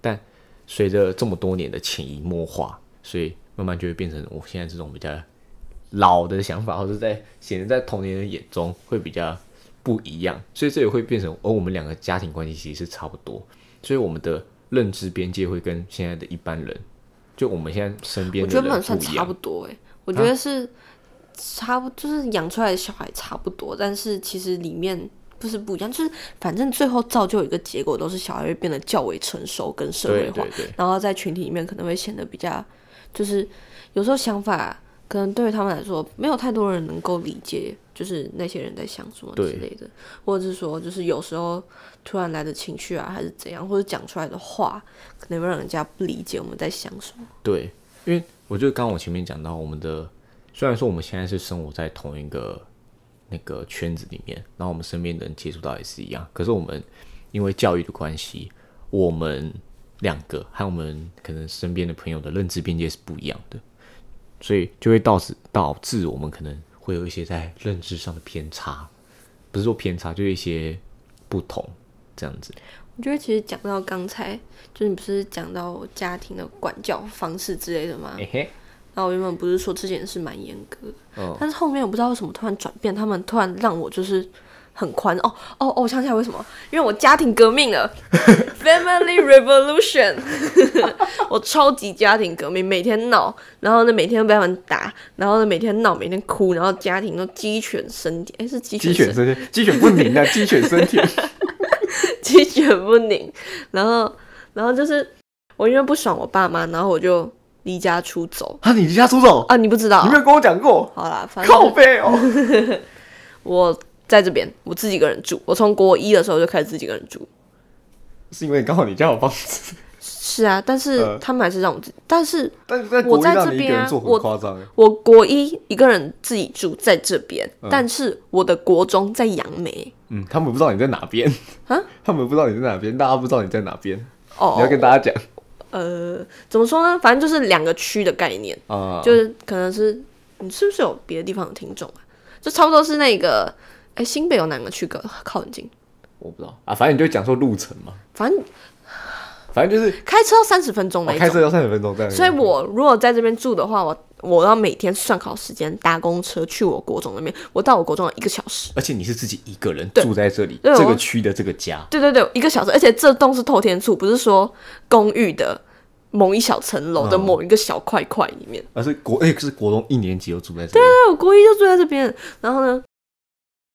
但随着这么多年的潜移默化，所以慢慢就会变成我现在这种比较。老的想法，或者在显得在童年人眼中会比较不一样，所以这也会变成，而我们两个家庭关系其实是差不多，所以我们的认知边界会跟现在的一般人，就我们现在身边，我觉得不能算差不多诶，我觉得是差不，就是养出来的小孩差不多，但是其实里面不是不一样，就是反正最后造就一个结果，都是小孩会变得较为成熟跟社会化，然后在群体里面可能会显得比较，就是有时候想法。可能对于他们来说，没有太多人能够理解，就是那些人在想什么之类的，或者是说，就是有时候突然来的情绪啊，还是怎样，或者讲出来的话，可能会让人家不理解我们在想什么。对，因为我觉得刚刚我前面讲到，我们的虽然说我们现在是生活在同一个那个圈子里面，然后我们身边的人接触到也是一样，可是我们因为教育的关系，我们两个还有我们可能身边的朋友的认知边界是不一样的，所以就会导致导致我们可能会有一些在认知上的偏差，不是说偏差，就是一些不同这样子。我觉得其实讲到刚才，就是你不是讲到家庭的管教方式之类的吗？然后我原本不是说这件事蛮严格，但是后面我不知道为什么突然转变，他们突然让我就是很宽哦哦哦，我想起来为什么？因为我家庭革命了，Family Revolution，我超级家庭革命，每天闹，然后呢每天被他们打，然后呢每天闹，每天哭，然后家庭都鸡犬升天，哎是鸡鸡犬升天，鸡犬不宁啊，鸡犬升天。鸡犬不宁，然后，然后就是我因为不爽我爸妈，然后我就离家出走。啊，你离家出走啊？你不知道？你没有跟我讲过。好啦，靠背哦。我在这边，我自己一个人住。我从国一的时候就开始自己一个人住。是因为刚好你家有房子。是啊，但是他们还是让我自，但是但是我在这边，我我国一一个人自己住在这边，但是我的国中在杨梅。嗯，他们不知道你在哪边啊？他们不知道你在哪边，大家不知道你在哪边。哦，你要跟大家讲。呃，怎么说呢？反正就是两个区的概念啊，就是可能是你是不是有别的地方的听众啊？就差不多是那个，哎，新北有哪个区隔靠很近？我不知道啊，反正你就讲说路程嘛。反正。反正就是开车要三十分钟，开车要三十分钟这样。所以我如果在这边住的话，我我要每天算好时间搭公车去我国中那边，我到我国中要一个小时。而且你是自己一个人住在这里这个区的这个家。对对对，一个小时，而且这栋是透天厝，不是说公寓的某一小层楼的某一个小块块里面，而是国哎是国中一年级就住在这。对啊，我国一就住在这边，然后呢？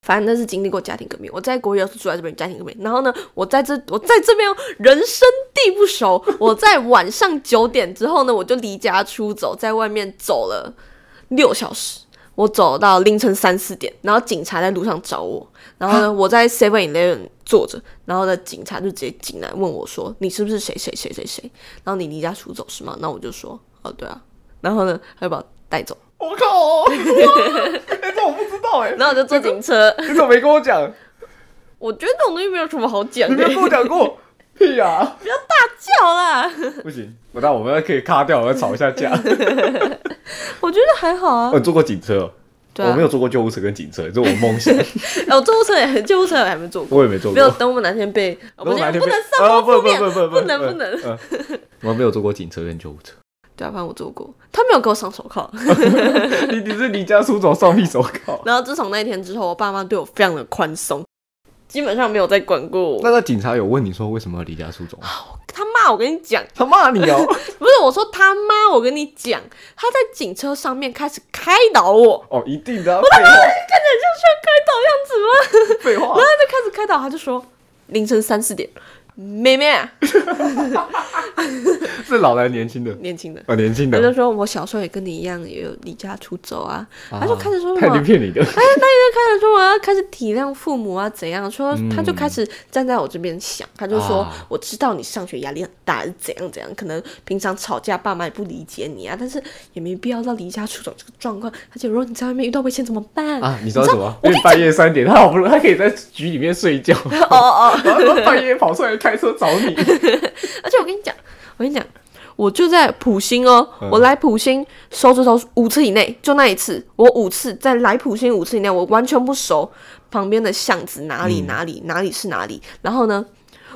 反正那是经历过家庭革命，我在国也是住在这边家庭革命。然后呢，我在这我在这边人生地不熟，我在晚上九点之后呢，我就离家出走，在外面走了六小时，我走到凌晨三四点，然后警察在路上找我，然后呢，我在 Seven Eleven 坐着，然后呢，警察就直接进来问我说：“你是不是谁谁谁谁谁？然后你离家出走是吗？”那我就说：“哦，对啊。”然后呢，他就把我带走。我靠！哎，这我不知道哎。然后我就坐警车。你怎么没跟我讲？我觉得这种东西没有什么好讲。你没有跟我讲过？屁呀！不要大叫啦！不行，我那我们可以卡掉，我要吵一下架。我觉得还好啊。我坐过警车，我没有坐过救护车跟警车，这是我梦想。哎，我救护车也，救护车我还没坐过。我也没坐过。没有，等我们哪天被，我们哪天不能上不不不不不能不能。我没有坐过警车跟救护车。对啊，反正我做过，他没有给我上手铐。你 你是离家出走上屁手铐。然后自从那一天之后，我爸妈对我非常的宽松，基本上没有再管过我。那个警察有问你说为什么要离家出走？他骂我跟你讲，他骂你哦。不是我说他妈，我跟你讲，他在警车上面开始开导我。哦，一定的。我他妈看起来就像开导样子吗？废话。然后就开始开导，他就说凌晨三四点。妹妹啊，是老来年轻的，年轻的啊，年轻的。他就说我小时候也跟你一样，也有离家出走啊。他就开始说，他骗你的。哎，他就开始说我要开始体谅父母啊，怎样？说他就开始站在我这边想，他就说我知道你上学压力很大，是怎样怎样，可能平常吵架爸妈也不理解你啊，但是也没必要到离家出走这个状况。而且如果你在外面遇到危险怎么办啊？你知道什么？因为半夜三点，他好不容易他可以在局里面睡觉，哦哦，然后半夜跑出来。开车找你，而且我跟你讲，我跟你讲，我就在普星哦，我来普星收指头五次以内，就那一次，我五次在来普星五次以内，我完全不熟旁边的巷子哪里哪里哪里是哪里，然后呢，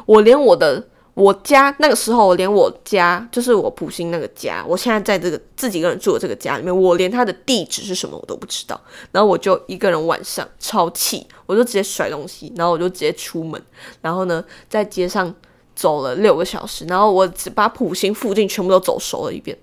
我连我的我家那个时候，我连我家就是我普星那个家，我现在在这个自己一个人住的这个家里面，我连他的地址是什么我都不知道，然后我就一个人晚上超气。我就直接甩东西，然后我就直接出门，然后呢，在街上走了六个小时，然后我只把普星附近全部都走熟了一遍。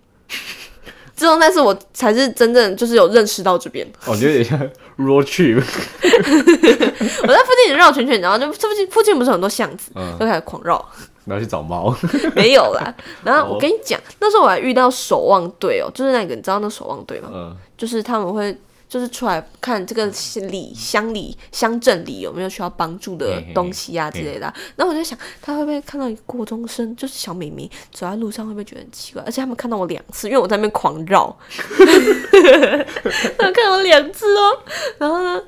之后，但是我才是真正就是有认识到这边。哦，有点像 road trip。我在附近绕圈圈，然后就附近附近不是很多巷子，就开始狂绕。然后去找猫？没有啦。然后我跟你讲，那时候我还遇到守望队哦，就是那个你知道那守望队吗？嗯，就是他们会。就是出来看这个里乡里乡镇里有没有需要帮助的东西啊之类的。然后我就想，他会不会看到一个国中生，就是小美眉走在路上，会不会觉得很奇怪？而且他们看到我两次，因为我在那边狂绕，他们看我两次哦。然后呢，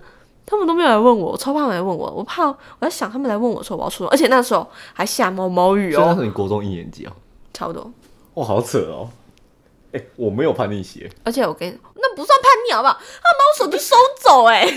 他们都没有来问我，我超怕他们来问我，我怕我在想他们来问我说我要出，而且那时候还下毛毛雨哦。你国中一年级哦，差不多。哇，好扯哦！哎，我没有叛逆期，而且我跟你那不算叛逆好不好？他把我手机收走，哎，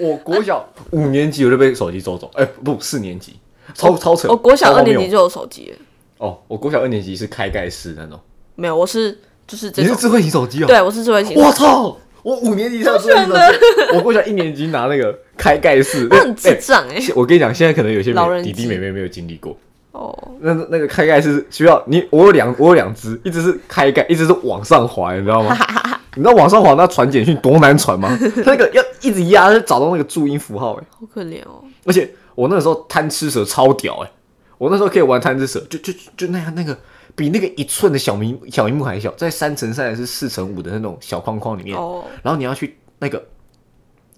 我国小五年级我就被手机收走，哎，不，四年级，超超扯。我国小二年级就有手机哦，我国小二年级是开盖式那种，没有，我是就是你是智慧型手机哦，对，我是智慧型。我操，我五年级才智慧型手机，我国小一年级拿那个开盖式，那很智障哎。我跟你讲，现在可能有些弟弟妹妹没有经历过。哦，那那个开盖是需要你，我有两我有两只，一只是开盖，一只是往上滑，你知道吗？你知道往上滑那传简讯多难传吗？那个要一直压，找到那个注音符号，哎，好可怜哦。而且我那个时候贪吃蛇超屌，哎，我那时候可以玩贪吃蛇，就就就那样，那个比那个一寸的小明小屏幕还小，在三乘三还是四乘五的那种小框框里面，哦，然后你要去那个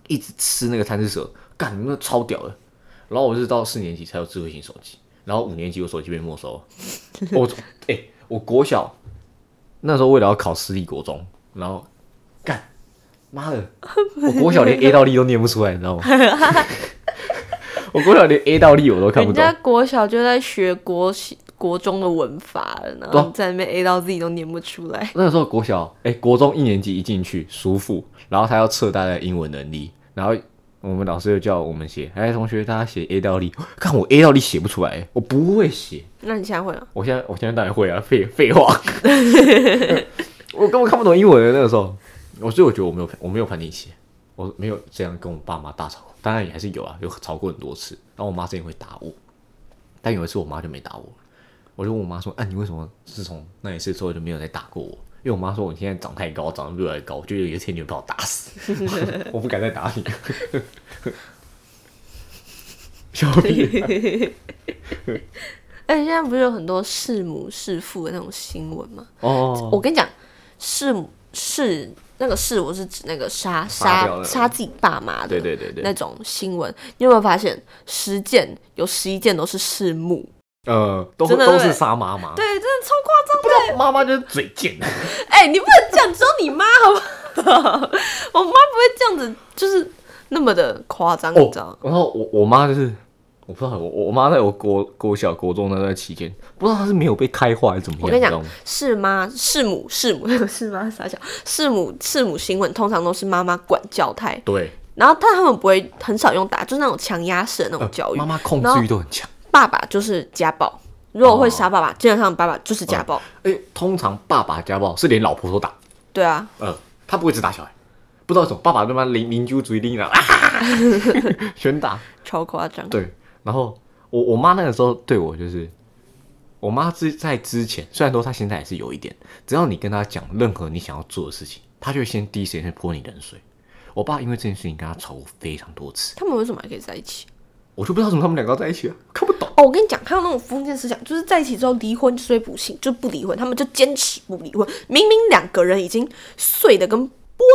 一直吃那个贪吃蛇，干那超屌的。然后我是到四年级才有智慧型手机。然后五年级我手机被没收，我哎，我国小那时候为了要考私立国中，然后干妈的，我国小连 A 到 D 都念不出来，你知道吗？我国小连 A 到 D 我都看不懂。人家国小就在学国国中的文法，然后在那边 A 到 Z 都念不出来。那个时候国小哎，国中一年级一进去，叔父，然后他要测大家英文能力，然后。我们老师又叫我们写，哎，同学，大家写 A 到 D，看我 A 到 D 写不出来，我不会写。那你现在会了？我现在，我现在当然会啊，废废话。我根本看不懂英文的那个时候，我所以我觉得我没有，我没有叛逆期，我没有这样跟我爸妈大吵，当然也还是有啊，有吵过很多次。然后我妈之前会打我，但有一次我妈就没打我，我就问我妈说，哎，你为什么自从那一次之后就没有再打过我？因为我妈说我现在长太高，长得越来越高，我觉得有一天你会把我打死，我不敢再打你。小屁！哎，现在不是有很多弑母弑父的那种新闻吗？哦，我跟你讲，弑母弑那个弑，我是指那个杀杀杀自己爸妈的，对对对对，那种新闻，你有没有发现十件有十一件都是弑母？呃，都都是杀妈妈，对，真的超夸张的。妈妈就是嘴贱。哎，你不能这样，只有你妈好不好？我妈不会这样子，就是那么的夸张，你知道然后我我妈就是，我不知道我我妈在我国国小国中那段期间，不知道她是没有被开化还是怎么样。我跟你讲，是妈是母是母是妈傻笑，是母 是母新闻通常都是妈妈管教态，对。然后但他们不会很少用打，就是那种强压式的那种教育，妈妈控制欲都很强。爸爸就是家暴，如果会杀爸爸，基本上爸爸就是家暴。哎，通常爸爸家暴是连老婆都打。对啊，嗯，他不会只打小孩，不知道什么，爸爸他妈邻邻居追拎了，全打，超夸张。对，然后我我妈那个时候对我就是，我妈之在之前，虽然说她现在也是有一点，只要你跟她讲任何你想要做的事情，她就会先第一时间泼你冷水。我爸因为这件事情跟她吵过非常多次。他们为什么还可以在一起？我就不知道怎么他们两个在一起啊，看不懂。哦，我跟你讲，还有那种封建思想，就是在一起之后离婚虽不幸，就不离婚，他们就坚持不离婚。明明两个人已经碎的跟玻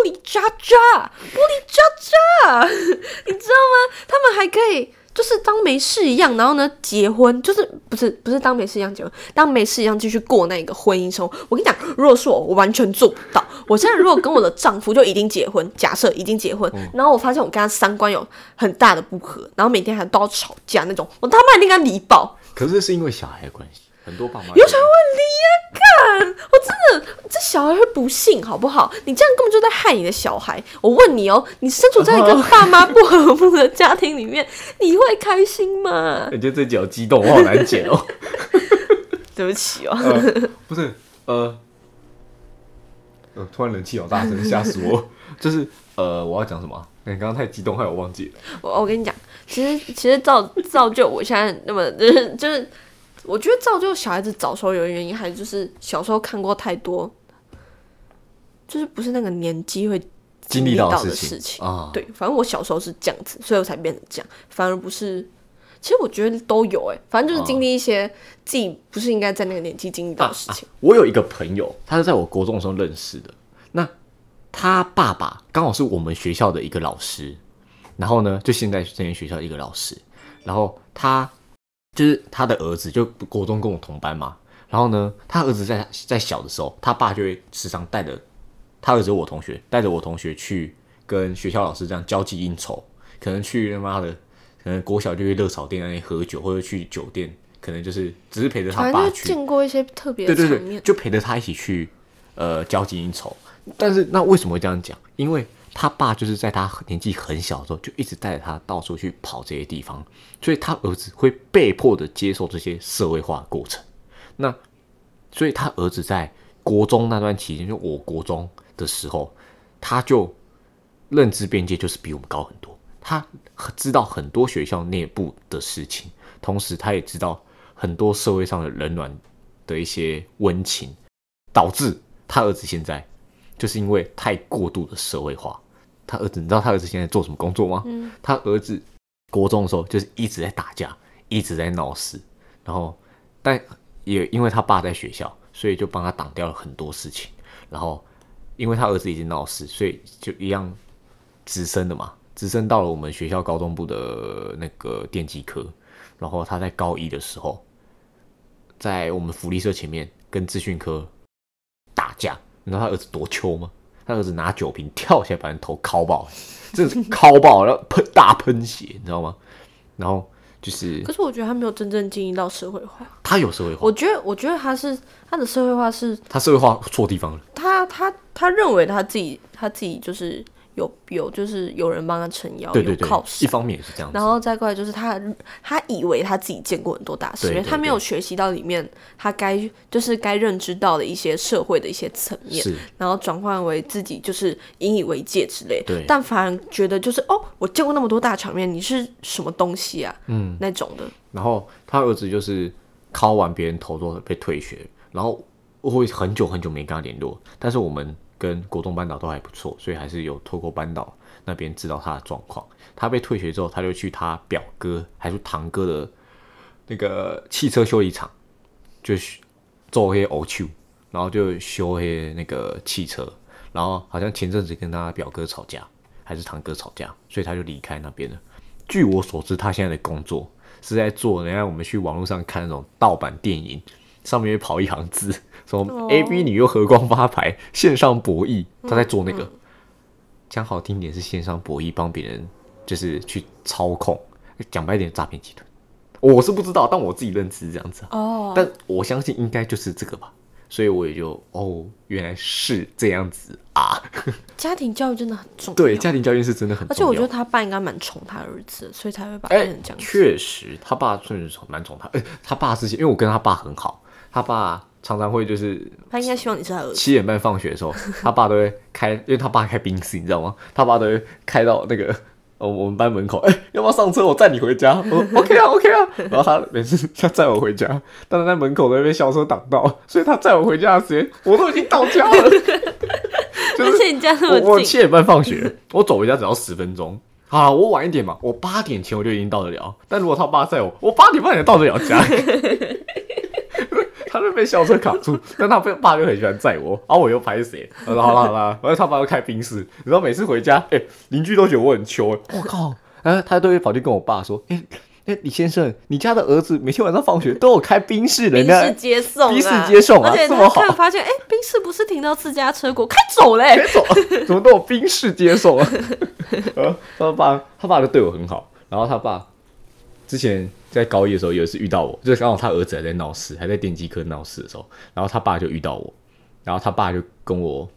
璃渣渣，玻璃渣渣，你知道吗？他们还可以。就是当没事一样，然后呢，结婚就是不是不是当没事一样结婚，当没事一样继续过那个婚姻生活。我跟你讲，如果是我，我完全做不到。我现在如果跟我的丈夫就已经结婚，假设已经结婚，然后我发现我跟他三观有很大的不合，然后每天还都要吵架那种，我他妈一定跟他离爆。可是是因为小孩的关系。很多爸妈有小孩会离啊！看，我真的，这小孩会不幸，好不好？你这样根本就在害你的小孩。我问你哦，你身处在一个 爸妈不和睦的家庭里面，你会开心吗？你觉得这集好激动，我好难解哦。对不起哦。不是，呃，呃，突然冷气好大声，吓死我。就是呃，我要讲什么？你刚刚太激动，害我忘记了。我我跟你讲，其实其实造造就我现在那么就是就是。我觉得造就小孩子早熟有的原因，还是就是小时候看过太多，就是不是那个年纪会经历到的事情啊。对，反正我小时候是这样子，所以我才变成这样。反而不是，其实我觉得都有哎，反正就是经历一些自己不是应该在那个年纪经历到的事情。我有一个朋友，他是在我国中的时候认识的，那他爸爸刚好是我们学校的一个老师，然后呢，就现在这间学校一个老师，然后他就是他的儿子，就国中跟我同班嘛。然后呢，他儿子在在小的时候，他爸就会时常带着他儿子我同学带着我同学去跟学校老师这样交际应酬，可能去他妈的，可能国小就去热炒店那里喝酒，或者去酒店，可能就是只是陪着他爸去。见过一些特别的对对对，就陪着他一起去呃交际应酬。但是那为什么会这样讲？因为他爸就是在他年纪很小的时候就一直带着他到处去跑这些地方，所以他儿子会被迫的接受这些社会化过程。那所以他儿子在国中那段期间，就我国中的时候，他就认知边界就是比我们高很多。他知道很多学校内部的事情，同时他也知道很多社会上的冷暖的一些温情，导致他儿子现在。就是因为太过度的社会化，他儿子，你知道他儿子现在做什么工作吗？嗯，他儿子国中的时候就是一直在打架，一直在闹事，然后但也因为他爸在学校，所以就帮他挡掉了很多事情。然后因为他儿子已经闹事，所以就一样直升的嘛，直升到了我们学校高中部的那个电机科。然后他在高一的时候，在我们福利社前面跟资讯科打架。你知道他儿子多糗吗？他儿子拿酒瓶跳起来把人头敲爆，真的是敲爆，然后喷大喷血，你知道吗？然后就是，可是我觉得他没有真正经营到社会化。他有社会化，我觉得，我觉得他是他的社会化是，他社会化错地方了。他他他认为他自己他自己就是。有有就是有人帮他撑腰，对对对，一方面也是这样子。然后再过来就是他他以为他自己见过很多大事，因为他没有学习到里面他该就是该认知到的一些社会的一些层面，然后转换为自己就是引以为戒之类。对，但反而觉得就是哦，我见过那么多大场面，你是什么东西啊？嗯，那种的。然后他儿子就是敲完别人头之后被退学，然后我会很久很久没跟他联络，但是我们。跟国中班导都还不错，所以还是有透过班导那边知道他的状况。他被退学之后，他就去他表哥还是堂哥的那个汽车修理厂，就做一些欧修，然后就修黑那个汽车。然后好像前阵子跟他表哥吵架，还是堂哥吵架，所以他就离开那边了。据我所知，他现在的工作是在做人家我们去网络上看那种盗版电影，上面会跑一行字。什么 A B 女又和光发牌线上博弈，他在做那个，讲好听点是线上博弈，帮别人就是去操控，讲白点诈骗集团。我是不知道，但我自己认知是这样子哦。但我相信应该就是这个吧，所以我也就哦，原来是这样子啊。家庭教育真的很重要，对，家庭教育是真的很重要。而且我觉得他爸应该蛮宠他儿子，所以才会把变成这样。确实，他爸确实蛮宠他。哎，他爸之前因为我跟他爸很好，他爸。常常会就是，他应该希望你是他儿子。七点半放学的时候，他爸都会开，因为他爸开宾士，你知道吗？他爸都会开到那个哦我们班门口，哎，要不要上车？我载你回家。我 OK 啊，OK 啊。然后他每次他载我回家，但是在门口都被校车挡到，所以他载我回家的时间，我都已经到家了。就是你家那么近，我七点半放学，我走回家只要十分钟。好，我晚一点嘛，我八点前我就已经到得了。但如果他爸载我，我八点半也到得了家。他就被校车卡住，但他爸就很喜欢载我，然后我又拍谁？好了好了好了，然后他爸又开宾士，你知道每次回家，哎，邻居都觉得我很穷，我靠，啊，他都会跑去跟我爸说，哎哎，李先生，你家的儿子每天晚上放学都有开宾士，人家宾士接送，宾士接送啊，这么好，发现哎，宾士不是停到自家车库开走嘞，开走，怎么都有宾士接送啊？他爸他爸就对我很好，然后他爸之前。在高一的时候，有一次遇到我，就是刚好他儿子还在闹事，还在电机科闹事的时候，然后他爸就遇到我，然后他爸就跟我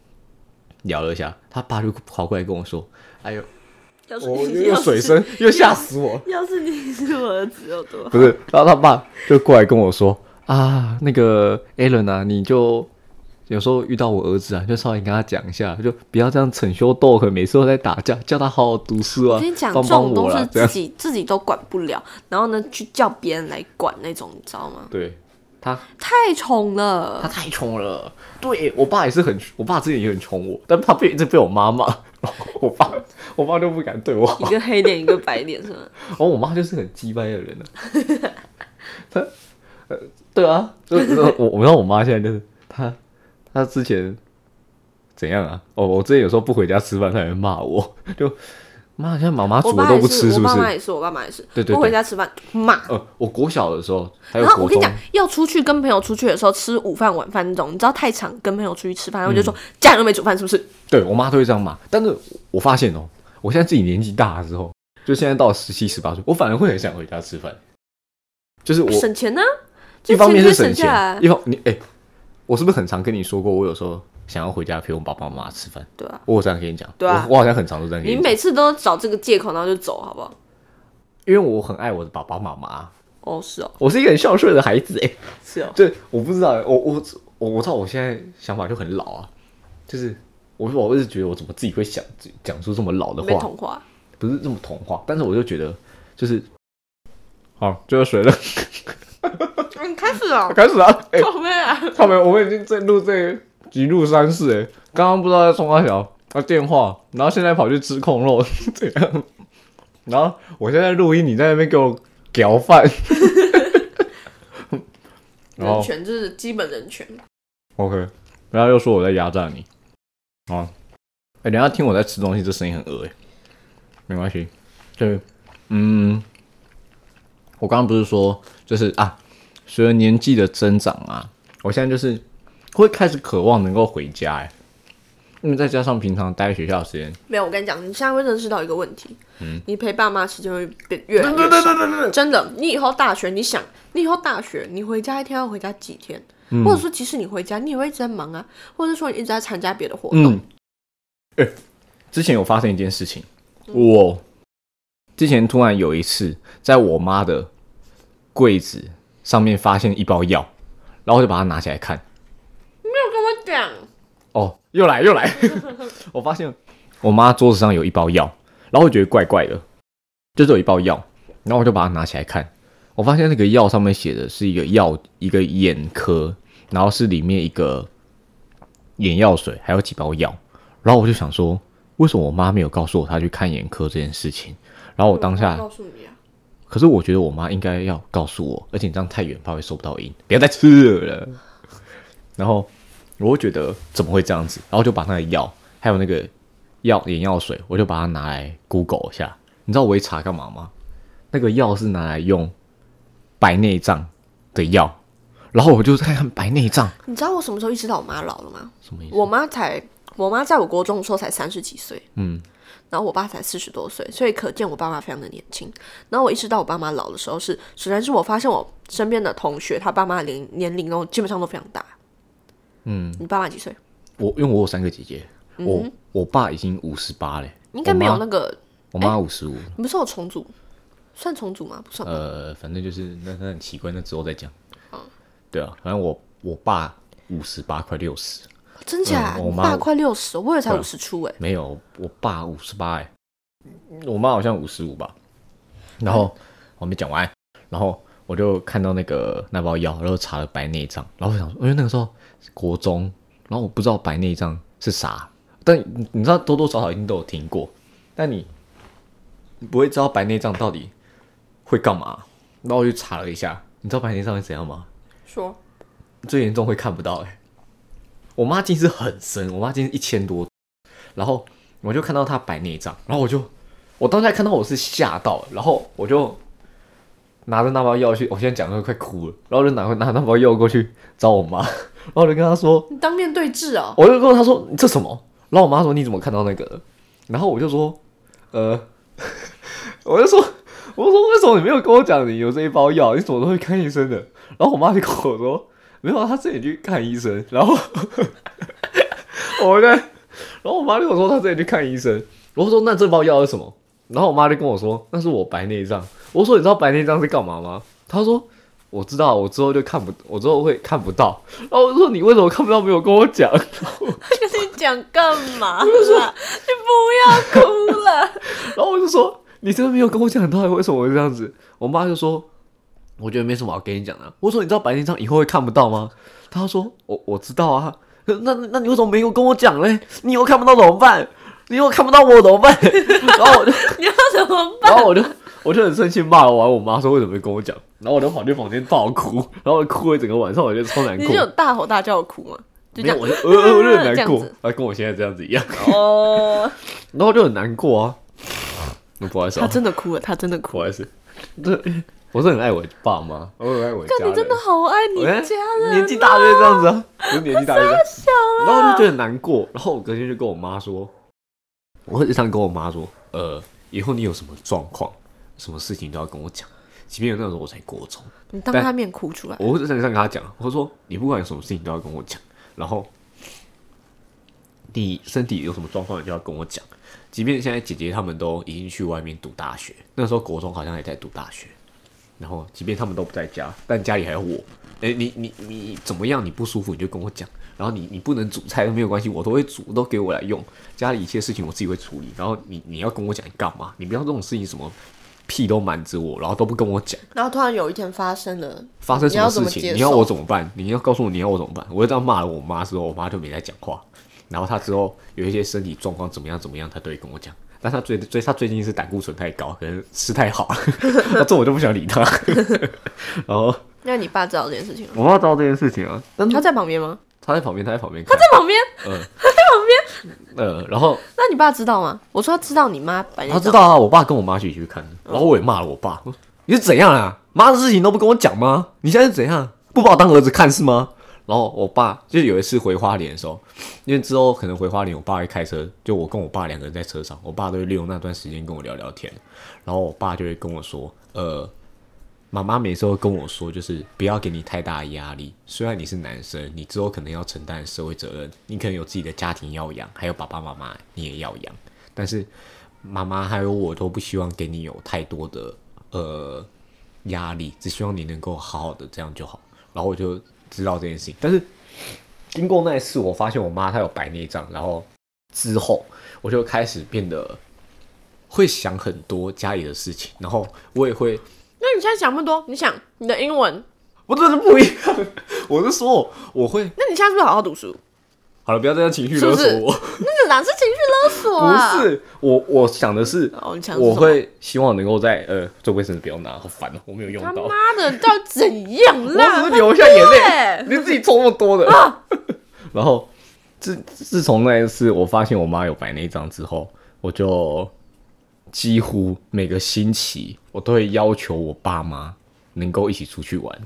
聊了一下，他爸就跑过来跟我说：“哎呦，我又水声，又吓死我！要是你是我儿子，有多好？”不是，然后他爸就过来跟我说：“啊，那个 Allen 啊，你就。”有时候遇到我儿子啊，就稍微跟他讲一下，就不要这样逞凶斗狠，每次都在打架，叫他好好读书啊。我跟你讲，这种东西自己自己都管不了，然后呢，去叫别人来管那种，你知道吗？对，他太宠了，他太宠了。对我爸也是很，我爸之前也很宠我，但他被一直被我妈骂，我爸我爸就不敢对我好。一个黑脸，一个白脸，是吗？然后，我妈就是很鸡掰的人呢。他呃，对啊，就是我我知道我妈现在就是他。他之前怎样啊？哦，我之前有时候不回家吃饭，他也骂我，就妈，现在妈妈煮的都不吃，是不是？我爸妈也是，我爸妈也是，对对，不回家吃饭骂。呃，我国小的时候，然后我跟你讲，要出去跟朋友出去的时候吃午饭晚饭那种，你知道太长，跟朋友出去吃饭，我就说家人都没煮饭，是不是？对我妈都会这样骂。但是我发现哦，我现在自己年纪大了之后，就现在到十七十八岁，我反而会很想回家吃饭，就是我省钱呢。一方面是省钱，一方你哎，我是不是很常跟你说过，我有时候想要回家陪我爸爸妈妈吃饭？对啊，我这样跟你讲，对啊，我好像很常都这样跟。你每次都找这个借口，然后就走，好不好？因为我很爱我的爸爸妈妈。哦，是哦，我是一个很孝顺的孩子，哎，是哦。对，我不知道，我我我我知道，我现在想法就很老啊，就是我我一直觉得我怎么自己会想讲出这么老的话？童话不是这么童话，但是我就觉得就是好，就要水了。嗯，开始了，开始了。哎，宝贝啊，宝贝，我们已经在录这几录三次哎，刚刚不知道在冲阿小啊电话，然后现在跑去吃控肉，这样。然后我现在录音，你在那边给我屌饭。人权就是基本人权。OK，然后又说我在压榨你。啊，哎，等下听我在吃东西，这声音很恶哎。没关系，对，嗯。我刚刚不是说，就是啊，随着年纪的增长啊，我现在就是会开始渴望能够回家哎，因为再加上平常待在学校的时间，没有。我跟你讲，你现在会认识到一个问题，嗯，你陪爸妈时间会变越来越少。真的，你以后大学，你想，你以后大学，你回家一天要回家几天？或者说，即使你回家，你也会一直在忙啊，或者说你一直在参加别的活动。哎，之前有发生一件事情，我。之前突然有一次，在我妈的柜子上面发现一包药，然后我就把它拿起来看。没有跟我讲。哦，又来又来！我发现我妈桌子上有一包药，然后我觉得怪怪的，就是有一包药，然后我就把它拿起来看。我发现那个药上面写的是一个药，一个眼科，然后是里面一个眼药水，还有几包药。然后我就想说，为什么我妈没有告诉我她去看眼科这件事情？然后我当下，告诉你啊，可是我觉得我妈应该要告诉我，而且你这样太远，怕会收不到音，不要再吃了。然后我会觉得怎么会这样子？然后就把那个药，还有那个药眼药水，我就把它拿来 Google 一下。你知道我一查干嘛吗？那个药是拿来用白内障的药。然后我就看看白内障。你知道我什么时候意识到我妈老了吗？什么意思？我妈才，我妈在我国中的时候才三十几岁。嗯。然后我爸才四十多岁，所以可见我爸妈非常的年轻。然后我意识到我爸妈老的时候是，首先是我发现我身边的同学，他爸妈年年龄都基本上都非常大。嗯，你爸妈几岁？我因为我有三个姐姐，我我爸已经五十八嘞，应该没有那个。我妈五十五。你不是有重组？算重组吗？不算。呃，反正就是那那很奇怪，那之后再讲。嗯，对啊，反正我我爸五十八，快六十。真假？我爸快六十，我以为才五十出哎。没有，我爸五十八哎，我妈好像五十五吧。然后我没讲完，然后我就看到那个那包药，然后查了白内障，然后我想说，因为那个时候国中，然后我不知道白内障是啥，但你知道多多少少一定都有听过，但你不会知道白内障到底会干嘛。然后我就查了一下，你知道白内障是怎样吗？说最严重会看不到哎。我妈近视很深，我妈近视一千多，然后我就看到她白内障，然后我就我当下看到我是吓到，然后我就拿着那包药去，我现在讲的快哭了，然后就拿拿那包药过去找我妈，然后就跟她说：“你当面对质啊！”我就跟她说：“你这什么？”然后我妈说：“你怎么看到那个？”然后我就说：“呃，我就说，我说为什么你没有跟我讲你有这一包药？你怎么都会看医生的？”然后我妈就跟我说。没有，他自己去看医生，然后 我在，然后我妈就跟我说他自己去看医生，我说那这包药是什么？然后我妈就跟我说那是我白内障。我说你知道白内障是干嘛吗？他说我知道，我之后就看不，我之后会看不到。然后我说你为什么看不到？没有跟我讲。跟 你讲干嘛？你不要哭了。然后我就说你真的没有跟我讲到底为什么会这样子？我妈就说。我觉得没什么好跟你讲的。我说你知道白内障以后会看不到吗？他说我我知道啊。那那你为什么没有跟我讲嘞？你以后看不到怎么办？你以后看不到我怎么办？然后我就 你要怎么办？然后我就我就很生气骂了完我妈说为什么没跟我讲？然后我就跑去房间大哭，然后哭了整个晚上，我觉得超难过。你有大吼大叫哭吗？就这样，我就呃我就很 难过啊，跟我现在这样子一样，哦，然后就很难过啊。不好意思他啊，真的哭了，他真的哭了。不好意思，这我是很爱我爸妈，我很爱我家人。你真的好爱你家人，年纪大就是这样子啊，我年纪大就是这样。小了，然后就觉得很难过，然后我隔天就跟我妈说，我会日常跟我妈说，呃，以后你有什么状况，什么事情都要跟我讲，即便那时候我才国中，你当他面哭出来，我会在上跟她讲，我说你不管有什么事情都要跟我讲，然后你身体有什么状况，你就要跟我讲，即便现在姐姐她们都已经去外面读大学，那时候国中好像也在读大学，然后即便他们都不在家，但家里还有我。哎、你你你怎么样？你不舒服你就跟我讲，然后你你不能煮菜都没有关系，我都会煮，都给我来用。家里一切事情我自己会处理，然后你你要跟我讲你干嘛？你不要这种事情什么屁都瞒着我，然后都不跟我讲。然后突然有一天发生了，发生什么事情？你要我怎么办？你要告诉我你要我怎么办？我就这样骂了我妈之后，我妈就没再讲话。然后她之后有一些身体状况怎么样怎么样，她都会跟我讲。但他最最他最近是胆固醇太高，可能吃太好了，那这我就不想理他。然后那你爸知道这件事情吗？我爸知道这件事情啊，但他在旁边吗？他在旁边，他在旁边他，在旁边，嗯，他在旁边呃，然后那你爸知道吗？我说他知道你妈白天她知道啊，我爸跟我妈一起去看，然后我也骂了我爸，你是怎样啊？妈的事情都不跟我讲吗？你现在是怎样？不把我当儿子看是吗？然后我爸就有一次回花莲的时候，因为之后可能回花莲，我爸会开车，就我跟我爸两个人在车上，我爸都会利用那段时间跟我聊聊天，然后我爸就会跟我说，呃，妈妈每次都跟我说，就是不要给你太大压力。虽然你是男生，你之后可能要承担社会责任，你可能有自己的家庭要养，还有爸爸妈妈你也要养。但是妈妈还有我都不希望给你有太多的呃压力，只希望你能够好好的这样就好。然后我就知道这件事情，但是经过那一次，我发现我妈她有白内障，然后之后我就开始变得会想很多家里的事情，然后我也会。那你现在想那么多，你想你的英文，我真的不一样。我是说，我会那你现在是不是好好读书？好了，不要这样情绪勒索我。那个哪是情绪勒索啊？不是我，我想的是，我会希望能够在呃，做卫生纸不要拿，好烦哦，我没有用他到。妈的，到底怎样我 啦？只是流下眼泪，你自己抽那么多的。然后自自从那一次我发现我妈有白内障之后，我就几乎每个星期我都会要求我爸妈能够一起出去玩。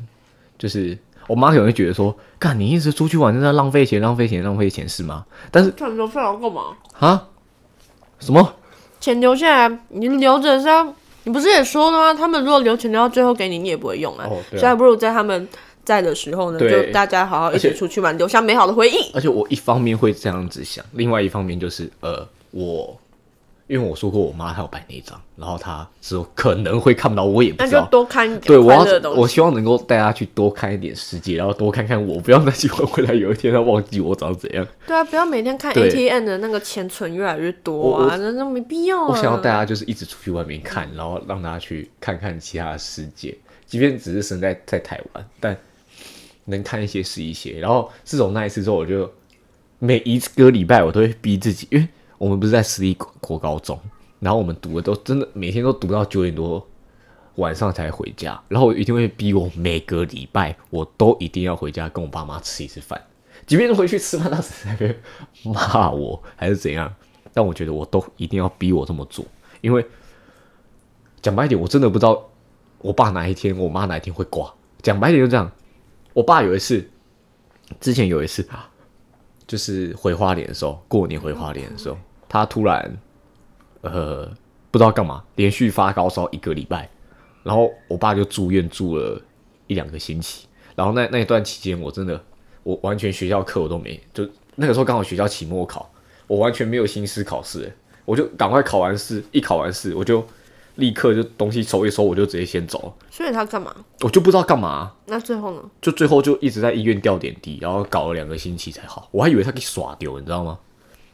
就是我妈可能会觉得说，干你一直出去玩，真的浪费钱、浪费钱、浪费钱是吗？但是赚留下来干嘛？啊，什么？钱留下来，你留着是要，你不是也说了吗？他们如果留钱留到最后给你，你也不会用啊。哦对啊所以还不如在他们在的时候呢，对就大家好好一起且出去玩，留下美好的回忆。而且我一方面会这样子想，另外一方面就是呃，我因为我说过我妈她有白内障，然后她之后可能会看不到，我也不那就知道。多看一点对，我要。我希望能够带她去多看一点世界，然后多看看我，不要再喜欢回来有一天她忘记我长怎样。对啊，不要每天看 ATM 的那个钱存越来越多啊，那那没必要啊。我想要带她就是一直出去外面看，然后让她去看看其他的世界，即便只是生在在台湾，但能看一些是一些。然后自从那一次之后，我就每一个礼拜我都会逼自己，因为我们不是在私立国高中，然后我们读的都真的每天都读到九点多晚上才回家，然后我一定会逼我每个礼拜我都一定要回家跟我爸妈吃一次饭，即便是回去吃饭，他是在那边骂我还是怎样，但我觉得我都一定要逼我这么做，因为讲白一点，我真的不知道我爸哪一天，我妈哪一天会挂。讲白一点就这样，我爸有一次，之前有一次啊，就是回花莲的时候，过年回花莲的时候，他突然呃不知道干嘛，连续发高烧一个礼拜，然后我爸就住院住了一两个星期，然后那那一段期间，我真的我完全学校课我都没，就那个时候刚好学校期末考，我完全没有心思考试，我就赶快考完试，一考完试我就立刻就东西收一收，我就直接先走了，所以他干嘛？我就不知道干嘛、那最后呢？就最后就一直在医院吊点滴，然后搞了两个星期才好。我还以为他给耍丢，你知道吗？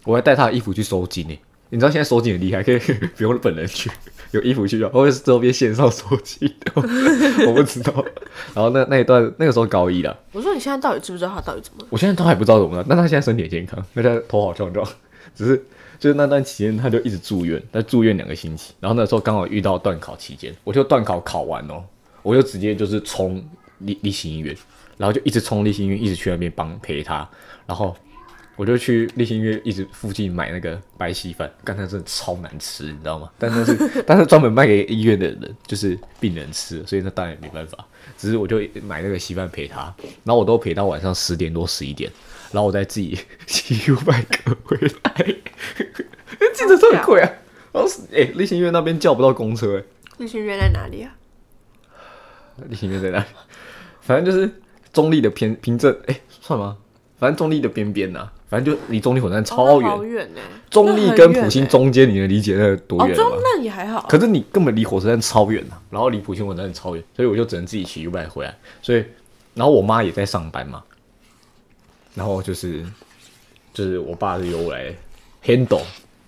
我还带他的衣服去收金呢。你知道现在收金很厉害，可以 不用本人去，有衣服去就，或者是周边线上收金的，我不知道。然后那那一段那个时候高一了，我说你现在到底知不知道他到底怎么了？我现在都还不知道怎么了，但他现在身体很健康，那他头好壮壮，只是就是那段期间他就一直住院，他住院两个星期，然后那时候刚好遇到断考期间，我就断考考完哦，我就直接就是冲立立新医院，然后就一直冲立新医院，一直去那边帮陪他，然然后我就去立新医院一直附近买那个白稀饭，刚才真的超难吃，你知道吗？但那是但是专门卖给医院的人，就是病人吃，所以那当然也没办法。只是我就买那个稀饭陪他，然后我都陪到晚上十点多十一点，然后我再自己 骑五百个回来，记得这很贵啊。然后哎，立新医院那边叫不到公车哎。立新医院在哪里啊？立新医院在哪里？反正就是中立的偏平镇，哎，算吗？反正中立的边边呐，反正就离中立火车站超远。好远呢。中立跟普兴中间，你能理解那多远吗？中那也还好。可是你根本离火车站超远呐，然后离普兴火车站超远，所以我就只能自己骑 U 拜回来。所以，然后我妈也在上班嘛，然后就是就是我爸是由我来 handle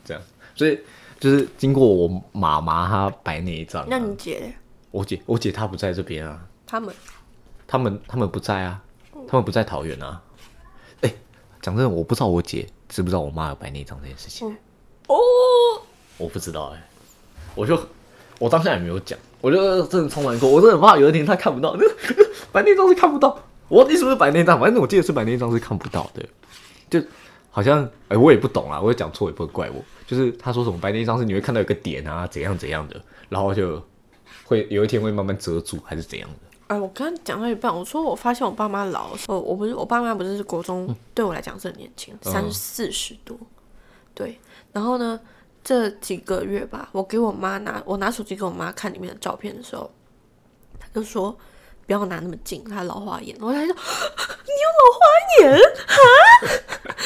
这样，所以就是经过我妈妈她摆那一张。那你姐？我姐我姐她不在这边啊。他们。他们他们不在啊，他们不在桃园啊。哎，讲真的，我不知道我姐知不知道我妈有白内障这件事情。哦，我不知道哎，我就我当下也没有讲，我就真的充满过，我真的很怕有一天她看不到，白内障是看不到。我你是不是白内障？反正我记得是白内障是看不到的，就好像哎，我也不懂啊，我讲错也不会怪我。就是他说什么白内障是你会看到一个点啊，怎样怎样的，然后就会有一天会慢慢遮住，还是怎样的。哎，我刚刚讲到一半，我说我发现我爸妈老的时候，我不是我爸妈不是国中，对我来讲是很年轻，三四十多，对。然后呢，这几个月吧，我给我妈拿我拿手机给我妈看里面的照片的时候，她就说不要拿那么近，他老花眼。我还说你有老花眼啊？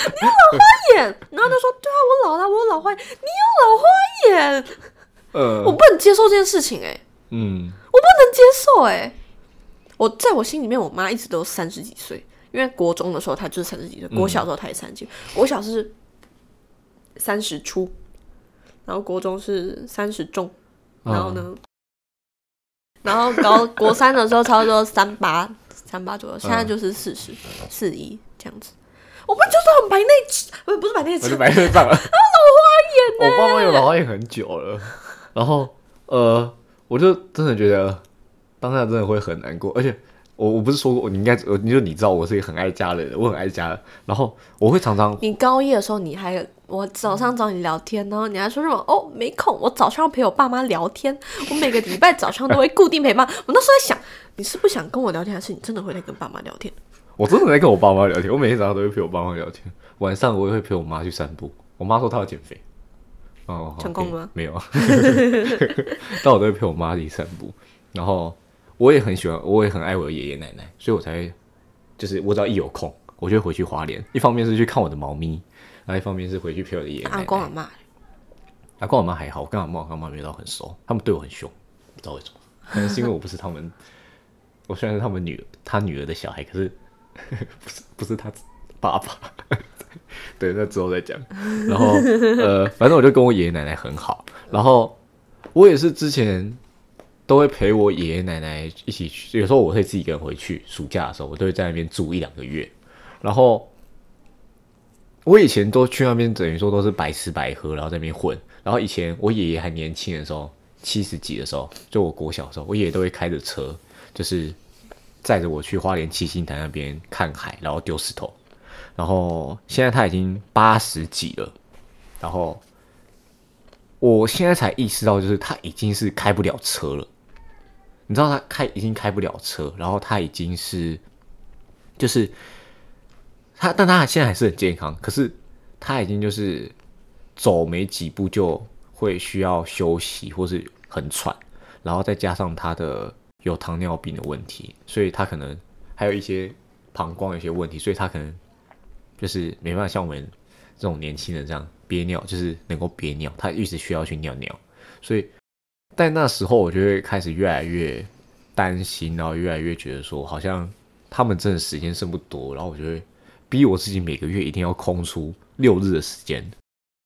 你有老花眼？然后他说对啊，我老了，我有老花眼。你有老花眼？呃，我不能接受这件事情，哎，嗯，我不能接受，哎。我在我心里面，我妈一直都三十几岁，因为国中的时候她就是三十几岁，国小的时候她也三十几，国小是三十出，然后国中是三十中，然后呢，然后高国三的时候差不多三八三八左右，现在就是四十四一这样子。我们就是很白内障不不是白内障，是白内障了，老花眼我爸妈有老花眼很久了，然后呃，我就真的觉得。当下真的会很难过，而且我我不是说过你应该，你说你知道我是一个很爱家的人，我很爱家，然后我会常常。你高一的时候，你还我早上找你聊天，然后你还说什么哦没空，我早上陪我爸妈聊天，我每个礼拜早上都会固定陪妈。我那时候在想，你是不想跟我聊天，还是你真的会在跟爸妈聊天？我真的在跟我爸妈聊天，我每天早上都会陪我爸妈聊天，晚上我也会陪我妈去散步。我妈说她要减肥，哦，成功吗？没有，但我都会陪我妈去散步，然后。我也很喜欢，我也很爱我的爷爷奶奶，所以我才就是我只要一有空，我就会回去花莲。一方面是去看我的猫咪，然后一方面是回去陪我的爷爷奶奶。阿公阿妈，阿公阿妈还好，我跟阿妈阿妈没到很熟，他们对我很凶，不知道为什么，可能是因为我不是他们，我虽然是他们女他女儿的小孩，可是 不是不是他爸爸。对，那之后再讲。然后呃，反正我就跟我爷爷奶奶很好，然后我也是之前。都会陪我爷爷奶奶一起去，有时候我会自己一个人回去。暑假的时候，我都会在那边住一两个月。然后我以前都去那边，等于说都是白吃白喝，然后在那边混。然后以前我爷爷还年轻的时候，七十几的时候，就我国小的时候，我爷爷都会开着车，就是载着我去花莲七星潭那边看海，然后丢石头。然后现在他已经八十几了，然后我现在才意识到，就是他已经是开不了车了。你知道他开已经开不了车，然后他已经是，就是他，但他现在还是很健康，可是他已经就是走没几步就会需要休息，或是很喘，然后再加上他的有糖尿病的问题，所以他可能还有一些膀胱有些问题，所以他可能就是没办法像我们这种年轻人这样憋尿，就是能够憋尿，他一直需要去尿尿，所以。但那时候，我就会开始越来越担心，然后越来越觉得说，好像他们真的时间剩不多，然后我就会逼我自己每个月一定要空出六日的时间，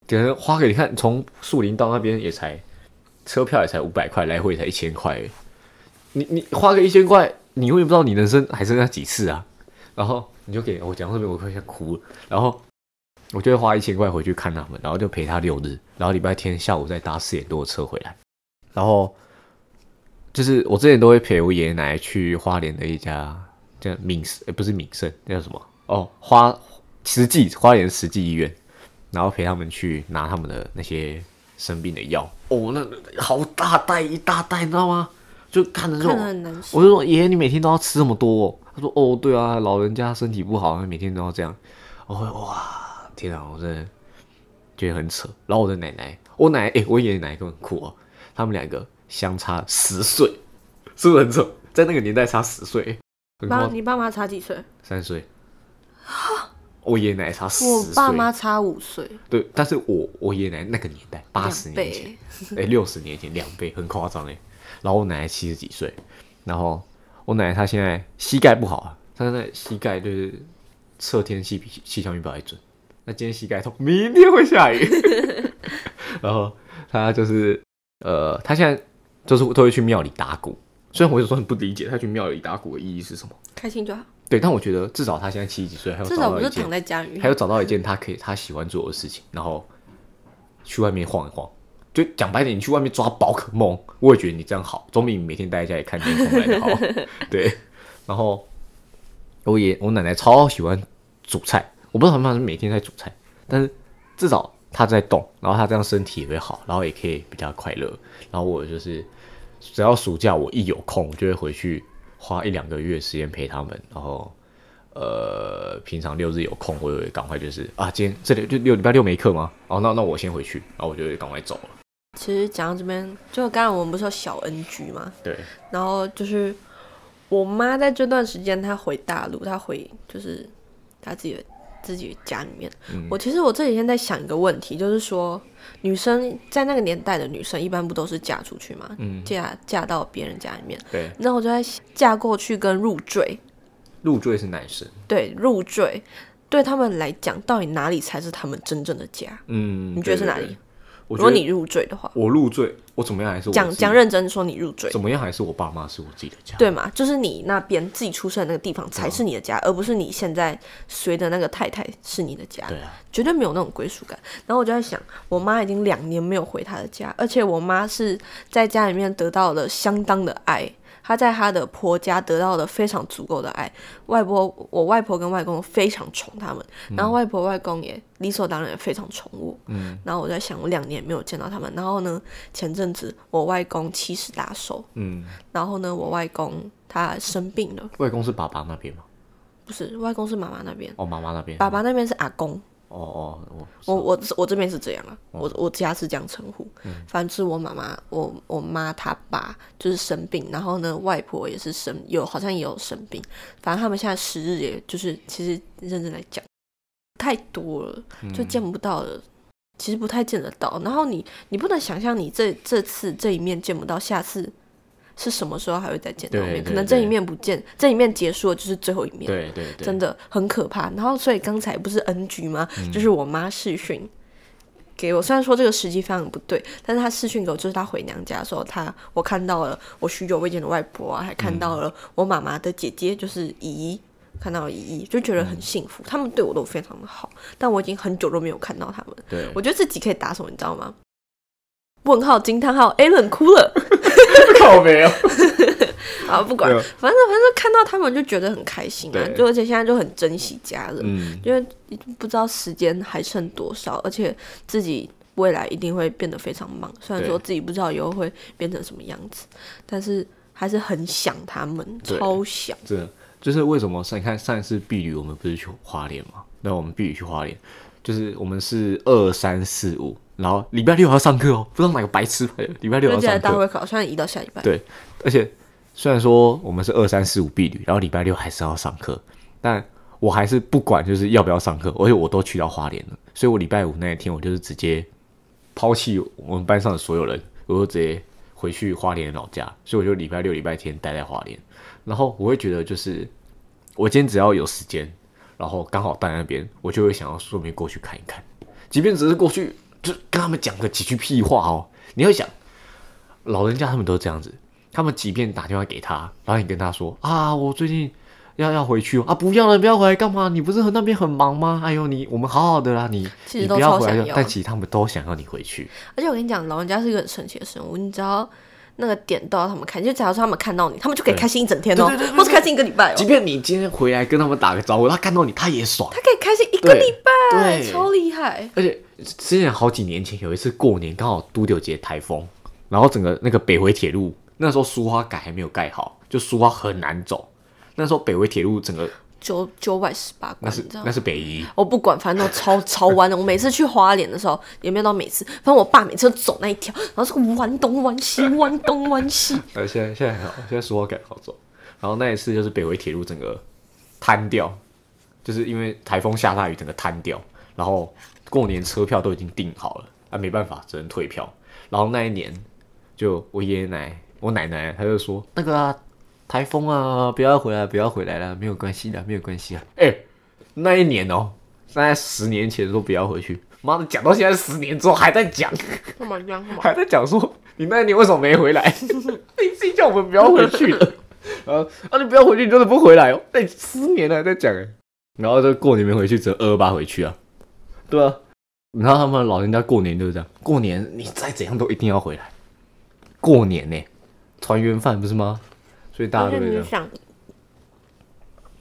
可能花给你看，从树林到那边也才车票也才五百块，来回才一千块，你你花个一千块，你会不知道你人生还剩下几次啊？然后你就给我讲这边，我快想哭了。然后我就会花一千块回去看他们，然后就陪他六日，然后礼拜天下午再搭四点多的车回来。然后就是我之前都会陪我爷爷奶奶去花莲的一家叫敏盛，不是敏盛，那叫什么？哦，花实际花莲实际医院，然后陪他们去拿他们的那些生病的药。哦，那好大袋一大袋，你知道吗？就看着这种，我就说爷爷，你每天都要吃这么多？他说哦，对啊，老人家身体不好，每天都要这样。我会哇，天啊，我真的觉得很扯。然后我的奶奶，我奶哎，我爷爷奶奶很酷哦，他们两个相差十岁，是不是很扯？在那个年代差十岁。爸，你爸妈差几岁？三岁。我爷爷奶奶差十岁。我爸妈差五岁。对，但是我我爷爷奶奶那个年代，八十年前，哎，六十年前两倍，很夸张哎。然后我奶奶七十几岁，然后我奶奶她现在膝盖不好啊，她现在膝盖就是测天气比气象预报还准。那今天膝盖痛，明天会下雨。然后她就是呃，他现在就是都会去庙里打鼓。虽然我有时候很不理解，他去庙里打鼓的意义是什么？开心就好。对，但我觉得至少他现在七十几岁，还有至少不是躺在家里，还有找到一件他可以他喜欢做的事情，然后去外面晃一晃。就讲白点，你去外面抓宝可梦，我也觉得你这样好，总比你每天待在家里看电视来的好。对，然后我也我奶奶超喜欢煮菜，我不知道他们是每天在煮菜，但是至少他在动，然后他这样身体也会好，然后也可以比较快乐。然后我就是只要暑假我一有空，就会回去花一两个月时间陪他们。然后呃，平常六日有空，我也会赶快就是啊，今天这里就六礼拜六没课吗？哦，那那我先回去，然后我就赶快走了。其实讲到这边，就刚刚我们不是有小 NG 吗？对。然后就是我妈在这段时间，她回大陆，她回就是她自己的自己家里面。我其实我这几天在想一个问题，就是说女生在那个年代的女生，一般不都是嫁出去吗？嗯。嫁嫁到别人家里面。对。然后我就在嫁过去跟入赘。入赘是男生。对，入赘对他们来讲，到底哪里才是他们真正的家？嗯。你觉得是哪里？如果你入赘的话，我入赘，我怎么样还是讲讲认真说，你入赘怎么样还是我爸妈是我自己的家，对嘛？就是你那边自己出生的那个地方才是你的家，而不是你现在随的那个太太是你的家，对啊，绝对没有那种归属感。然后我就在想，我妈已经两年没有回她的家，而且我妈是在家里面得到了相当的爱。她在他的婆家得到了非常足够的爱，外婆、我外婆跟外公非常宠他们，然后外婆外公也理所当然也非常宠我。嗯，然后我在想，我两年没有见到他们，然后呢，前阵子我外公七十大寿，嗯，然后呢，我外公他生病了。外公是爸爸那边吗？不是，外公是妈妈那边。哦，妈妈那边。爸爸那边是阿公。哦哦，我我我我这边是这样啊，我我家是这样称呼。反正是我妈妈，我我妈她爸就是生病，然后呢，外婆也是生有好像也有生病。反正他们现在时日也就是其实认真来讲太多了，就见不到了。其实不太见得到。然后你你不能想象你这这次这一面见不到，下次。是什么时候还会再见到面？可能这一面不见，这一面结束了就是最后一面。对对对，真的很可怕。然后，所以刚才不是 NG 吗？就是我妈视讯给我，虽然说这个时机非常不对，但是她视讯给我，就是她回娘家的时候，她我看到了我许久未见的外婆啊，还看到了我妈妈的姐姐，就是姨姨，看到了姨姨，就觉得很幸福。他们对我都非常的好，但我已经很久都没有看到他们。对，我觉得自己可以打什么，你知道吗？问号惊叹号，Allen 哭了。靠没有，啊，不管，反正反正看到他们就觉得很开心啊，就而且现在就很珍惜家人，因为不知道时间还剩多少，而且自己未来一定会变得非常忙。虽然说自己不知道以后会变成什么样子，但是还是很想他们，超想。对，就是为什么上你看上一次碧旅我们不是去花莲嘛？那我们碧旅去花莲，就是我们是二三四五。然后礼拜六还要上课哦，不知道哪个白痴礼拜六要上课。大会考虽然移到下礼拜。对，而且虽然说我们是二三四五毕旅，然后礼拜六还是要上课，但我还是不管就是要不要上课，而且我都去到花莲了，所以我礼拜五那一天我就是直接抛弃我们班上的所有人，我就直接回去花莲老家，所以我就礼拜六、礼拜天待在花莲。然后我会觉得就是我今天只要有时间，然后刚好待那边，我就会想要顺便过去看一看，即便只是过去。就跟他们讲个几句屁话哦，你会想，老人家他们都这样子，他们即便打电话给他，然后你跟他说啊，我最近要要回去啊，不要了，不要回来干嘛？你不是和那边很忙吗？哎呦，你我们好好的啦，你你不要回来，但其实他们都想要你回去。而且我跟你讲，老人家是一个很神奇的生物，你知道那个点都要他们看，就假如说他们看到你，他们就可以开心一整天哦，或是开心一个礼拜哦。即便你今天回来跟他们打个招呼，他看到你他也爽，他可以开心一个礼拜，对超厉害。而且之前好几年前有一次过年刚好都丢节台风，然后整个那个北回铁路那时候苏花改还没有盖好，就苏花很难走。那时候北回铁路整个九九百十八关，那是那是北移，我不管，反正都超超弯的。我每次去花莲的时候，也没有到每次，反正我爸每次都走那一条，然后是个弯东弯西，弯东弯西。呃，现在现在还好，现在苏花改好走。然后那一次就是北回铁路整个瘫掉，就是因为台风下大雨，整个瘫掉。然后过年车票都已经订好了，啊，没办法，只能退票。然后那一年，就我爷爷奶我奶奶，他就说那个啊，台风啊，不要回来，不要回来了，没有关系的，没有关系啊。哎、那一年哦，大概十年前说不要回去，妈的，讲到现在十年之后还在讲。干嘛？还在讲说你那一年为什么没回来？你自己叫我们不要回去了。然后啊，你不要回去，你真的不回来哦？那、十年了还在讲哎。然后就过年没回去，只有二二八回去啊。对啊，然后他们老人家过年就是这样，过年你再怎样都一定要回来。过年呢、团圆饭不是吗？所以大家都会这样。你想，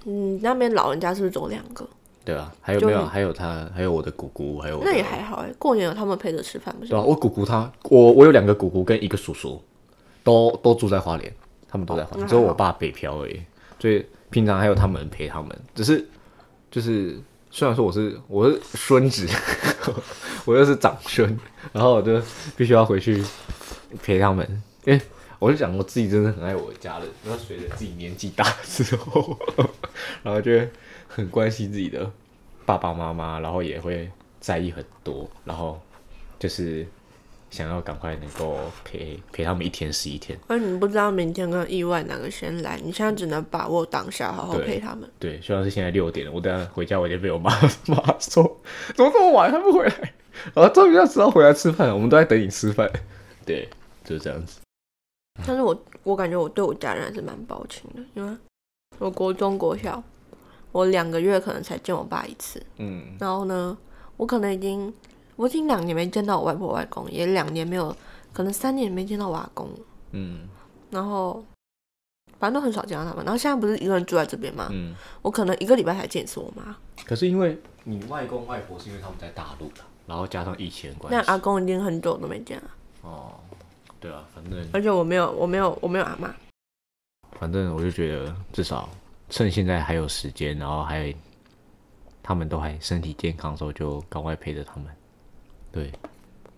嗯，那边老人家是不是只有两个？对啊，还有没有？就还有他，还有我的姑姑，还有我那也还好哎，过年有他们陪着吃饭不是对？啊，我姑姑她，我我有两个姑姑跟一个叔叔，都都住在花莲，他们都在花莲，只有我爸北漂而已。所以平常还有他们陪他们，只是就是虽然说我是我是孙子，我又是长孙，然后我就必须要回去陪他们，因为我就想我自己真的很爱我的家人，然后随着自己年纪大之后，然后就很关心自己的爸爸妈妈，然后也会在意很多，然后就是想要赶快能够陪陪他们一天是一天。而你不知道明天跟意外哪个先来，你现在只能把握当下，好好陪他们。对，虽然是现在六点了，我等下回家我已经被我妈妈说怎么这么晚还不回来，然后终于要知道回来吃饭了，我们都在等你吃饭。对，就是这样子。但是我我感觉我对我家人还是蛮抱歉的，因为我国中国小，我两个月可能才见我爸一次，嗯，然后呢，我可能已经我已经两年没见到我外婆外公，也两年没有，可能三年没见到我阿公了，嗯然后反正都很少见到他们。然后现在不是一个人住在这边吗？嗯。我可能一个礼拜才见一次我妈，可是因为你外公外婆是因为他们在大陆了，然后加上疫情的关系。那阿公已经很久都没见了，哦，对啊，反正而且我没有我没有我没有阿妈。反正我就觉得至少趁现在还有时间，然后还他们都还身体健康的时候，就赶快陪着他们。对，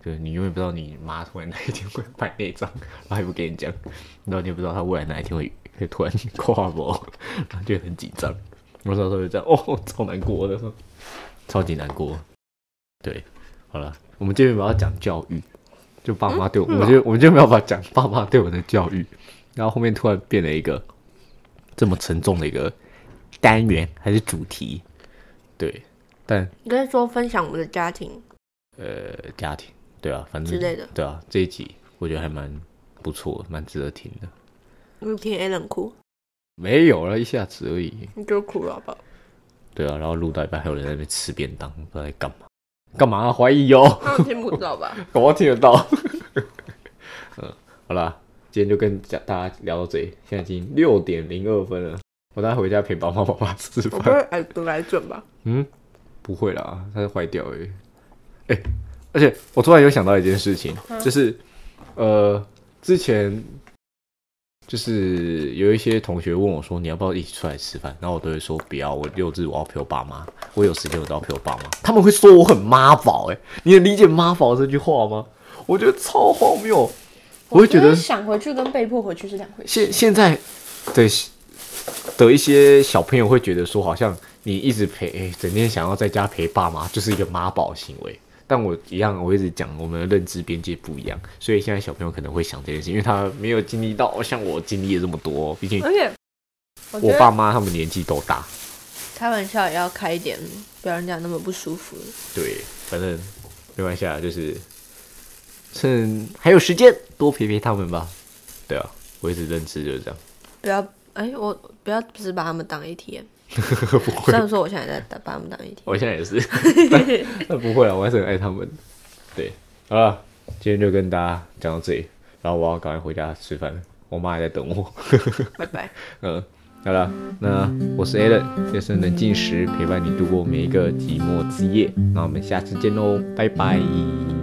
就是你永远不知道你妈突然哪一天会买那张，然后还不跟你讲，然后你也不知道她未来哪一天会会突然 跨博，然后就很紧张。我那时候就这样，哦，超难过的，超级难过。对，好了，我们今天不要讲教育，就爸妈对我，我们就我们就没有办法讲爸妈对我的教育，然后后面突然变了一个这么沉重的一个单元还是主题，对，但应该说分享我们的家庭呃家庭，对啊，反正之类的，对啊，这一集我觉得还蛮不错，蛮值得听的。你听 A 冷哭，没有了，一下子而已。你就哭了好不好？对啊，然后录到一半还有人在那边吃便当，不知道在干嘛。干嘛、啊？怀疑哟、他们听不到吧？搞不好听得到。嗯，好啦，今天就跟讲大家聊到这里，现在已经六点零二分了，我等下回家陪爸爸妈妈吃我不饭。会癌得癌症吧？嗯，不会啦，它是坏掉而已。哎、而且我突然有想到一件事情，就是呃，之前就是有一些同学问我说，你要不要一起出来吃饭？然后我都会说不要，我六日我要陪我爸妈，我有时间我都要陪我爸妈。他们会说我很妈宝，哎，你能理解妈宝这句话吗？我觉得超荒谬，我会觉得想回去跟被迫回去是两回事。现现在的的一些小朋友会觉得说，好像你一直陪，哎整天想要在家陪爸妈，就是一个妈宝行为。但我一样，我一直讲我们的认知边界不一样，所以现在小朋友可能会想这件事，因为他没有经历到像我经历了这么多，毕竟而且我爸妈他们年纪都大。开玩笑也要开一点，不要人家那么不舒服。对，反正没关系啊，就是趁还有时间多陪陪他们吧。对啊，我一直认知就是这样。不要哎，我不要只把他们当 ATM。不会虽，然说我现在在打把他们当 ATM，我现在也是，但但不会啊，我还是很爱他们。对，好了，今天就跟大家讲到这里。然后我要赶快回家吃饭，我妈还在等我。拜拜。嗯，好了，那我是 Allen，这是冷静时陪伴你度过每一个寂寞之夜。那我们下次见喽，拜拜。